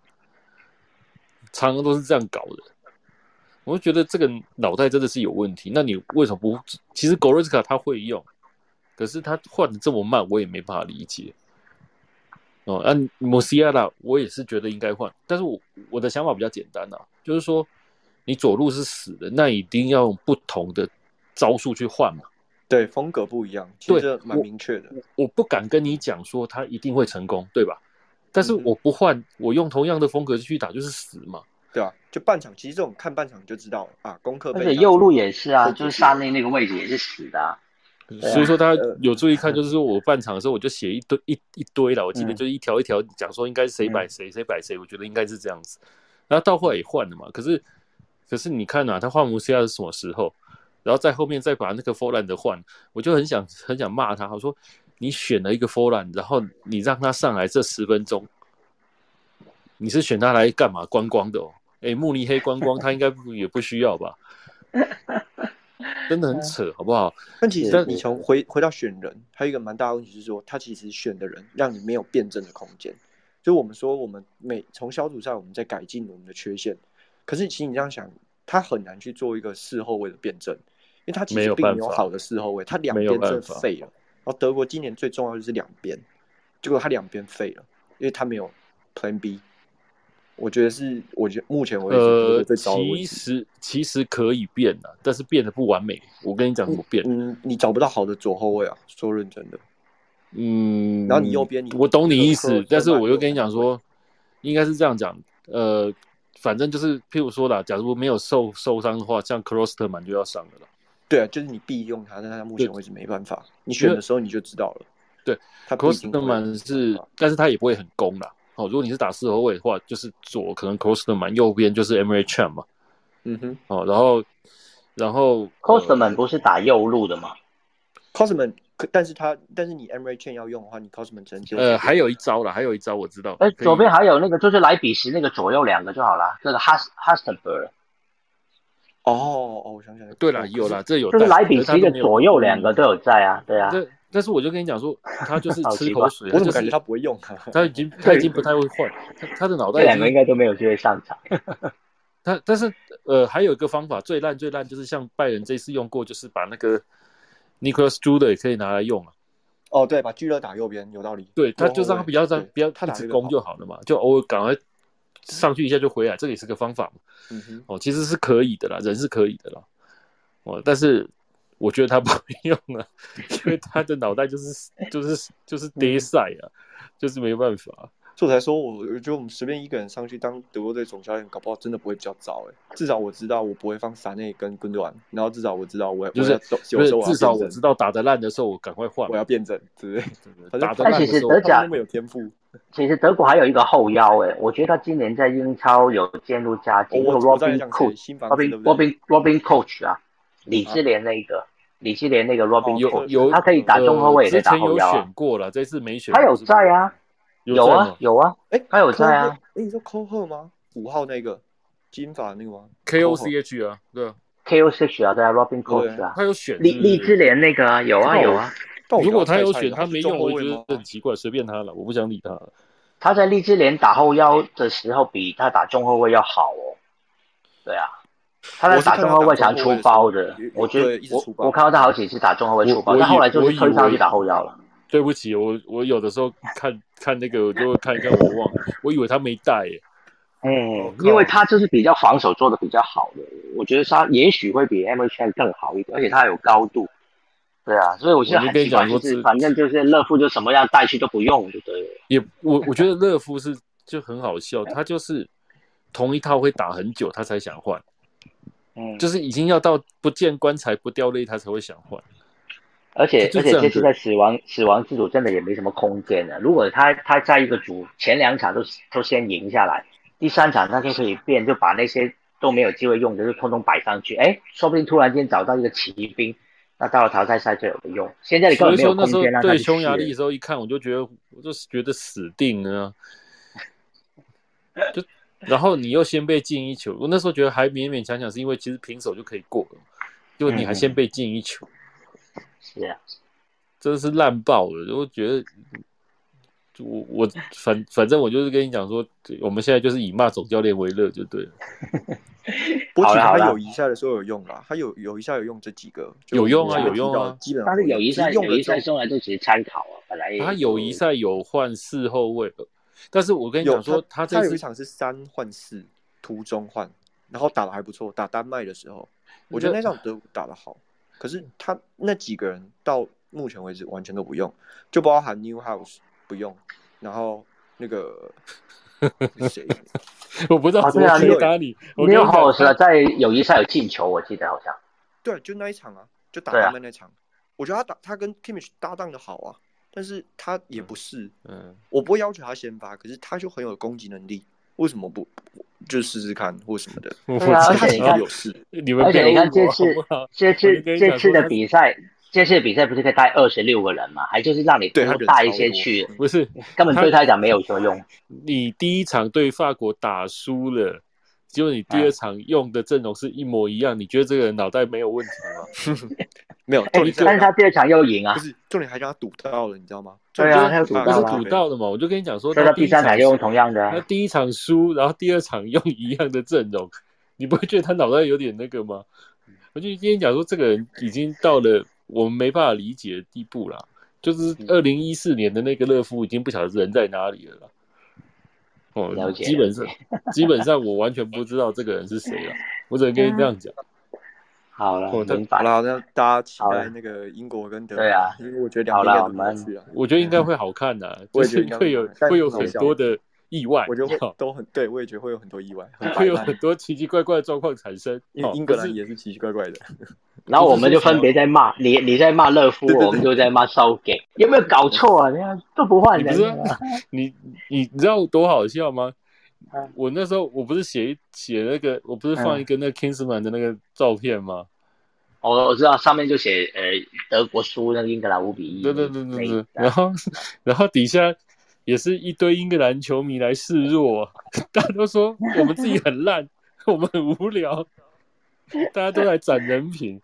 常常都是这样搞的。我就觉得这个脑袋真的是有问题。那你为什么不？其实 Goretzka 他会用，可是他换的这么慢，我也没办法理解。哦，按莫西亚拉，我也是觉得应该换，但是我我的想法比较简单啊，就是说你左路是死的，那一定要用不同的招数去换嘛。对，风格不一样，其实蛮明确的。我不敢跟你讲说他一定会成功，对吧？但是我不换，我用同样的风格去打就是死嘛。对啊，就半场，其实这种看半场就知道了啊。功课而且右路也是啊，就是沙内那个位置也是死的。所以说，大家有注意看，就是说我半场的时候，我就写一堆一一堆了。我记得就是一条一条讲说，应该是谁摆谁，谁摆谁。我觉得应该是这样子。然后到后来也换了嘛。可是，可是你看呐，他换穆西亚是什么时候？然后在后面再把那个 f o r l a n d 换，我就很想很想骂他。我说你选了一个 f o r l a n d 然后你让他上来这十分钟，你是选他来干嘛？观光的哦。哎，慕尼黑观光，他应该也不需要吧？真的很扯，好不好？但其实你从回回到选人，还有一个蛮大的问题是说，他其实选的人让你没有辩证的空间。就我们说，我们每从小组赛我们在改进我们的缺陷，可是其实你这样想，他很难去做一个四后卫的辩证，因为他其实并没有好的四后卫，他两边真的废了。然后德国今年最重要就是两边，结果他两边废了，因为他没有 Plan B。我觉得是，我觉得目前为止最糟其实其实可以变的，但是变得不完美。我跟你讲怎么变？嗯，你找不到好的左后卫啊，说认真的。嗯，然后你右边，你我懂你意思，但是我又跟你讲说，应该是这样讲。呃，反正就是，譬如说啦，假如没有受受伤的话，像 Crossman 就要上了啦。对啊，就是你必用他，但他目前为止没办法。你选的时候你就知道了。对，他 Crossman 是，但是他也不会很攻啦。哦，如果你是打四后卫的话，就是左可能 Costerman，右边就是 Emre Can 嘛。嗯哼。哦，然后，然后 Costerman 不是打右路的吗？Costerman，但是他，但是你 Emre Can 要用的话，你 Costerman 只能呃，还有一招了，还有一招我知道。哎，左边还有那个，就是莱比锡那个左右两个就好了，那个 Has Hastenberg。哦哦，我想起来，对了，有了，这有，就是莱比锡的左右两个都有在啊，对啊。但是我就跟你讲说，他就是吃口水，我怎么感觉他不会用？他已经他已经不太会换，他他的脑袋。这两个应该都没有机会上场。他但是呃，还有一个方法，最烂最烂就是像拜仁这次用过，就是把那个 Nicholas Jude 也可以拿来用啊。哦，对，把巨乐打右边有道理。对，他就让他比较在比较他只攻就好了嘛，就偶尔赶快上去一下就回来，这也是个方法嘛。嗯哼，哦，其实是可以的啦，人是可以的啦。哦，但是。我觉得他不会用啊，因为他的脑袋就是就是就是跌塞啊，就是没办法。所以才说，我我觉得我们随便一个人上去当德国队总教练，搞不好真的不会比较糟哎。至少我知道我不会放萨内跟昆德安，然后至少我知道我就是至少我知道打得烂的时候我赶快换，我要辩证，对不对？打得烂的时候他没有天赋。其实德国还有一个后腰哎，我觉得他今年在英超有渐入佳境。就 Robin Coach，Robin Robin Robin Coach 啊，李智联那一个。李基连那个 Robin 有有，他可以打中后卫，也可以打后腰。选过了，这次没选。他有在啊，有啊有啊，哎，他有在啊。哎，你说 c o h 吗？五号那个金发那个吗？K O C H 啊，对啊，K O C H 啊，对啊，Robin c o s 啊，他有选荔荔枝莲那个啊，有啊有啊。如果他有选，他没用，我觉得很奇怪，随便他了，我不想理他了。他在荔枝莲打后腰的时候，比他打中后卫要好哦。对啊，他在打中后卫想出包的，我觉得我我看到他好几次打中后卫出包，但后来就是推上去打后腰了。对不起，我我有的时候看看那个，我就会看一看，我忘了，我以为他没带耶。嗯，因为他就是比较防守做的比较好的，我觉得他也许会比 M H N 更好一点，而且他有高度。对啊，所以我现在很奇怪，就是反正就是乐夫就什么样带去都不用，对了？也我我觉得乐夫是就很好笑，他就是同一套会打很久，他才想换。嗯，就是已经要到不见棺材不掉泪，他才会想换。而且而且这次在死亡死亡之组真的也没什么空间了。如果他他在一个组前两场都都先赢下来，第三场他就可以变，就把那些都没有机会用的就通通摆上去，哎，说不定突然间找到一个骑兵。那到了淘汰赛就有的用，现在你根本没有空间让他对匈牙利的时候一看，我就觉得，我就觉得死定了。就 然后你又先被进一球，我那时候觉得还勉勉强强，是因为其实平手就可以过了，就你还先被进一球。是啊，真的是烂爆了，我觉得。我我反反正我就是跟你讲说，我们现在就是以骂总教练为乐就对了。不过他友谊赛的时候有用啊？他有友谊赛有用这几个，有用啊有用啊。基本上，但是友谊赛友谊赛用来都只是参考啊。本来他友谊赛有换四后卫，但是我跟你讲说，他这一场是三换四，途中换，然后打的还不错。打丹麦的时候，我觉得那场德打的好。可是他那几个人到目前为止完全都不用，就包含 New House。不用，然后那个 谁，我不知道怎么回答你。你有好是在友谊赛有进球，我记得好像。对，就那一场啊，就打他们那场。我觉得他打他跟 Kimmich 搭档的好啊，但是他也不是，嗯，我不会要求他先发，可是他就很有攻击能力，为什么不就试试看或什么的？对啊，而且你看，而且你看这次这次这次的比赛。这次比赛不是可以带二十六个人嘛？还就是让你多带一些去，不是根本对他来讲没有作用。你第一场对法国打输了，结果你第二场用的阵容是一模一样，你觉得这个人脑袋没有问题吗？没有，但是他第二场又赢啊！不是重点，还让他赌到了，你知道吗？对啊，他赌到了，赌到的嘛。我就跟你讲说，他第三场又用同样的，他第一场输，然后第二场用一样的阵容，你不会觉得他脑袋有点那个吗？我就跟你讲说，这个人已经到了。我们没办法理解的地步了，就是二零一四年的那个乐夫已经不晓得人在哪里了啦。哦，了解基本上基本上我完全不知道这个人是谁了，我只能跟你这样讲。好了，好了，那大家期待那个英国跟德国。对啊，因为我觉得两边蛮有趣啊。我觉得应该会好看的，就是会有会有很多的意外。我觉得都很对，我也觉得会有很多意外，会有很多奇奇怪怪的状况产生。英英格兰也是奇奇怪怪的。然后我们就分别在骂你，你在骂乐夫，我们就在骂烧给，有没有搞错啊？你看都不换人，你你你知道多好笑吗？我那时候我不是写写那个，我不是放一个那个 Kingsman 的那个照片吗？哦，我知道上面就写呃德国输那个英格兰五比一，对对对对对。然后 然后底下也是一堆英格兰球迷来示弱，大家都说我们自己很烂，我们很无聊，大家都来攒人品。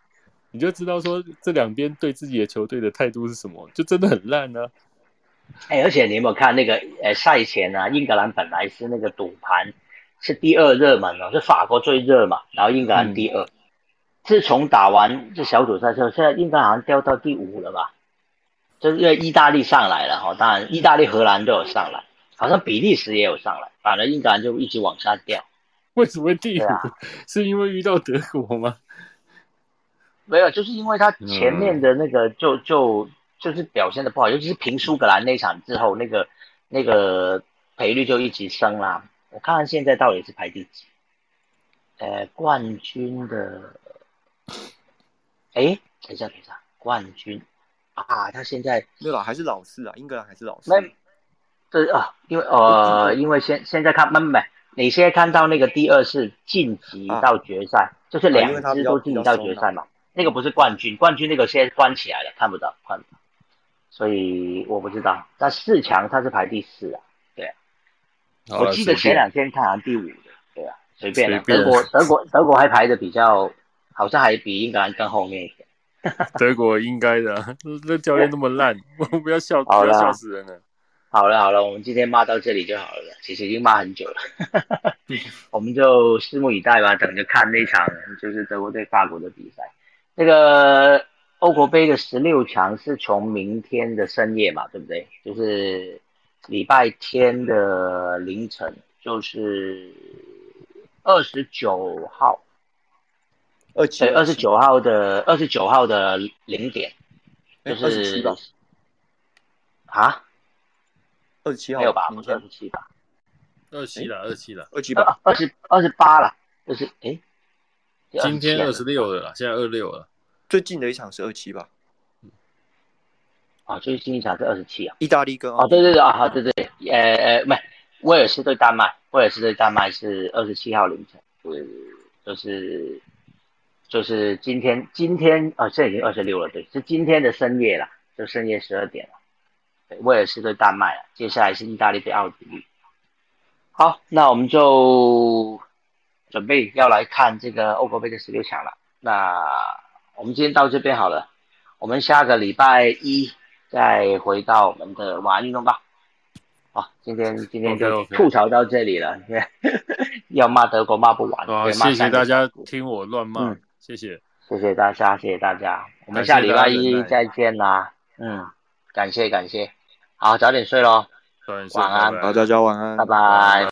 你就知道说这两边对自己的球队的态度是什么，就真的很烂呢。哎，而且你有没有看那个呃赛前啊，英格兰本来是那个赌盘是第二热门哦，是法国最热嘛，然后英格兰第二。自从打完这小组赛之后，现在英格兰好像掉到第五了吧？就是因为意大利上来了哈，当然意大利、荷兰都有上来，好像比利时也有上来，反而英格兰就一直往下掉。为什么第五？是因为遇到德国吗？没有，就是因为他前面的那个就就就是表现的不好，尤其是平苏格兰那场之后，那个那个赔率就一直升啦。我看看现在到底是排第几？呃，冠军的，哎，等一下，等一下，冠军啊，他现在没有啦，还是老四啊，英格兰还是老四。没，这啊，因为呃，因为现现在看，没没，你现在看到那个第二是晋级到决赛，就是两支都晋级到决赛嘛。那个不是冠军，冠军那个现在关起来了，看不到，看不到，所以我不知道。但四强他是排第四啊，对我记得前两天看完第五的，对啊，随便了。德国德国德国还排的比较，好像还比英格兰更后面一点。德国应该的，那教练那么烂，我不要笑，不要笑死人了。好了好了，我们今天骂到这里就好了，其实已经骂很久了。我们就拭目以待吧，等着看那场就是德国对法国的比赛。那个欧国杯的十六强是从明天的深夜嘛，对不对？就是礼拜天的凌晨，就是二十九号。二七二十九号的二十九号的零点，就是啊，二十七号没有吧？不是二十七吧？二七了，二七了，二七吧？二十二十八了，二十哎，今天二十六了，现在二六了。最近的一场是二七吧？啊，最近一场是二十七啊。意大利跟哦，对对对啊，好对对，呃呃，不，威尔士对丹麦，威尔士对丹麦是二十七号凌晨，是就是。就是今天，今天啊，这已经二十六了，对，是今天的深夜了，就深夜十二点了。对，威尔士对丹麦了，接下来是意大利对奥地利。好，那我们就准备要来看这个欧国杯的十六强了。那我们今天到这边好了，我们下个礼拜一再回到我们的晚安运动吧。好，今天今天就吐槽到这里了，要骂德国骂不完。谢谢大家听我乱骂。谢谢，谢谢大家，谢谢大家，我们下礼拜一再见啦。嗯，感谢感谢，好，早点睡喽，晚安，好，大家晚安，拜拜。